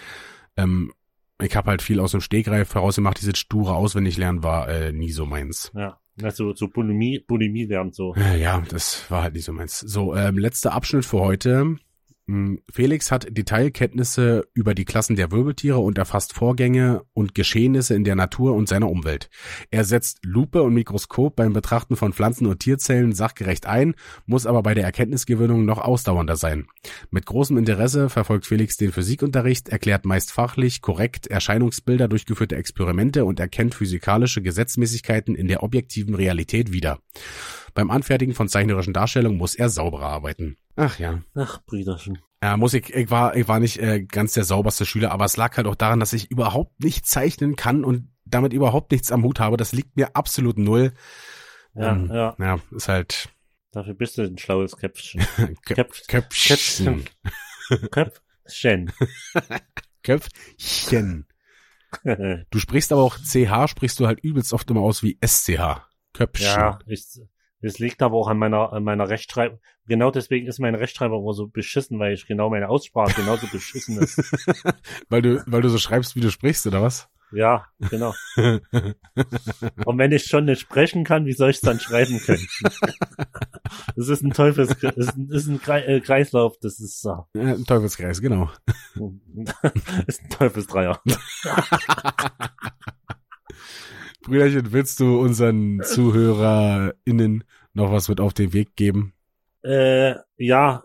Ähm, ich habe halt viel aus dem Stegreif herausgemacht. Dieses sture auswendig lernen war äh, nie so meins. Ja. Also so Bulimie, Bulimie lernen so. Ja, das war halt nicht so meins. So, ähm, letzter Abschnitt für heute. Hm, Felix hat Detailkenntnisse über die Klassen der Wirbeltiere und erfasst Vorgänge und Geschehnisse in der Natur und seiner Umwelt. Er setzt Lupe und Mikroskop beim Betrachten von Pflanzen und Tierzellen sachgerecht ein, muss aber bei der Erkenntnisgewinnung noch ausdauernder sein. Mit großem Interesse verfolgt Felix den Physikunterricht, erklärt meist fachlich korrekt Erscheinungsbilder durchgeführte Experimente und erkennt physikalische Gesetzmäßigkeiten in der objektiven Realität wieder. Beim Anfertigen von zeichnerischen Darstellungen muss er sauberer arbeiten. Ach ja. Ach, Brüderchen. Ja, muss ich, ich war, ich war nicht äh, ganz der sauberste Schüler, aber es lag halt auch daran, dass ich überhaupt nicht zeichnen kann und damit überhaupt nichts am Hut habe. Das liegt mir absolut null. Ja, Ähm, ja. Ja, ist halt Dafür bist du ein schlaues Köpfchen. *laughs* Köp Köpf, Köpfchen. Köpfchen. Köpfchen. *laughs* *laughs* Du sprichst aber auch CH, sprichst du halt übelst oft immer aus wie SCH. Köpfchen. ja, ich, Das liegt aber auch an meiner, an meiner Rechtschreibung. Genau deswegen ist meine Rechtschreibung immer so beschissen, weil ich genau meine Aussprache genauso beschissen ist. *laughs* weil du, weil du so schreibst, wie du sprichst, oder was? Ja, genau. *laughs* Und wenn ich schon nicht sprechen kann, wie soll ich es dann schreiben können? *laughs* Das ist ein Teufels, ist ein, ist ein äh, Kreislauf, das ist so. Ja, ein Teufelskreis, genau. ist ein Teufelsdreier. Brüderchen, willst du unseren ZuhörerInnen noch was mit auf den Weg geben? Äh, ja,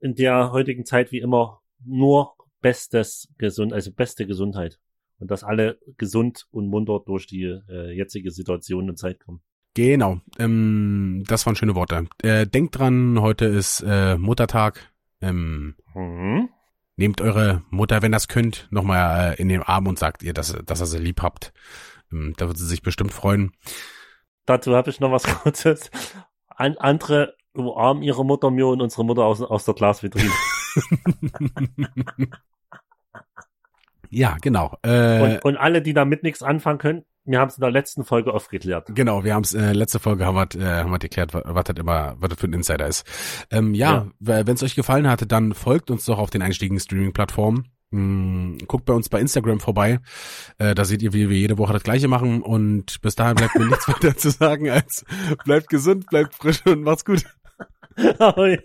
in der heutigen Zeit wie immer nur bestes Gesund, also beste Gesundheit. Und dass alle gesund und munter durch die äh, jetzige Situation und Zeit kommen. Genau, ähm, das waren schöne Worte. Äh, denkt dran, heute ist äh, Muttertag. Ähm, mhm. Nehmt eure Mutter, wenn das könnt, nochmal äh, in den Arm und sagt ihr, dass, dass ihr sie lieb habt. Ähm, da wird sie sich bestimmt freuen. Dazu habe ich noch was *laughs* Kurzes. An, andere umarmen ihre Mutter mir und unsere Mutter aus, aus der Glasvitrine. *laughs* ja, genau. Äh, und, und alle, die damit nichts anfangen können, wir haben es in der letzten Folge aufgeklärt. Genau, wir haben es äh, letzte Folge haben wir, äh, haben wir geklärt, was, das immer, was das für ein Insider ist. Ähm, ja, ja. wenn es euch gefallen hatte, dann folgt uns doch auf den einstiegen Streaming-Plattformen. Hm, guckt bei uns bei Instagram vorbei. Äh, da seht ihr, wie wir jede Woche das Gleiche machen. Und bis dahin bleibt mir nichts *laughs* weiter zu sagen als bleibt gesund, bleibt frisch und macht's gut. *laughs* Ahoi.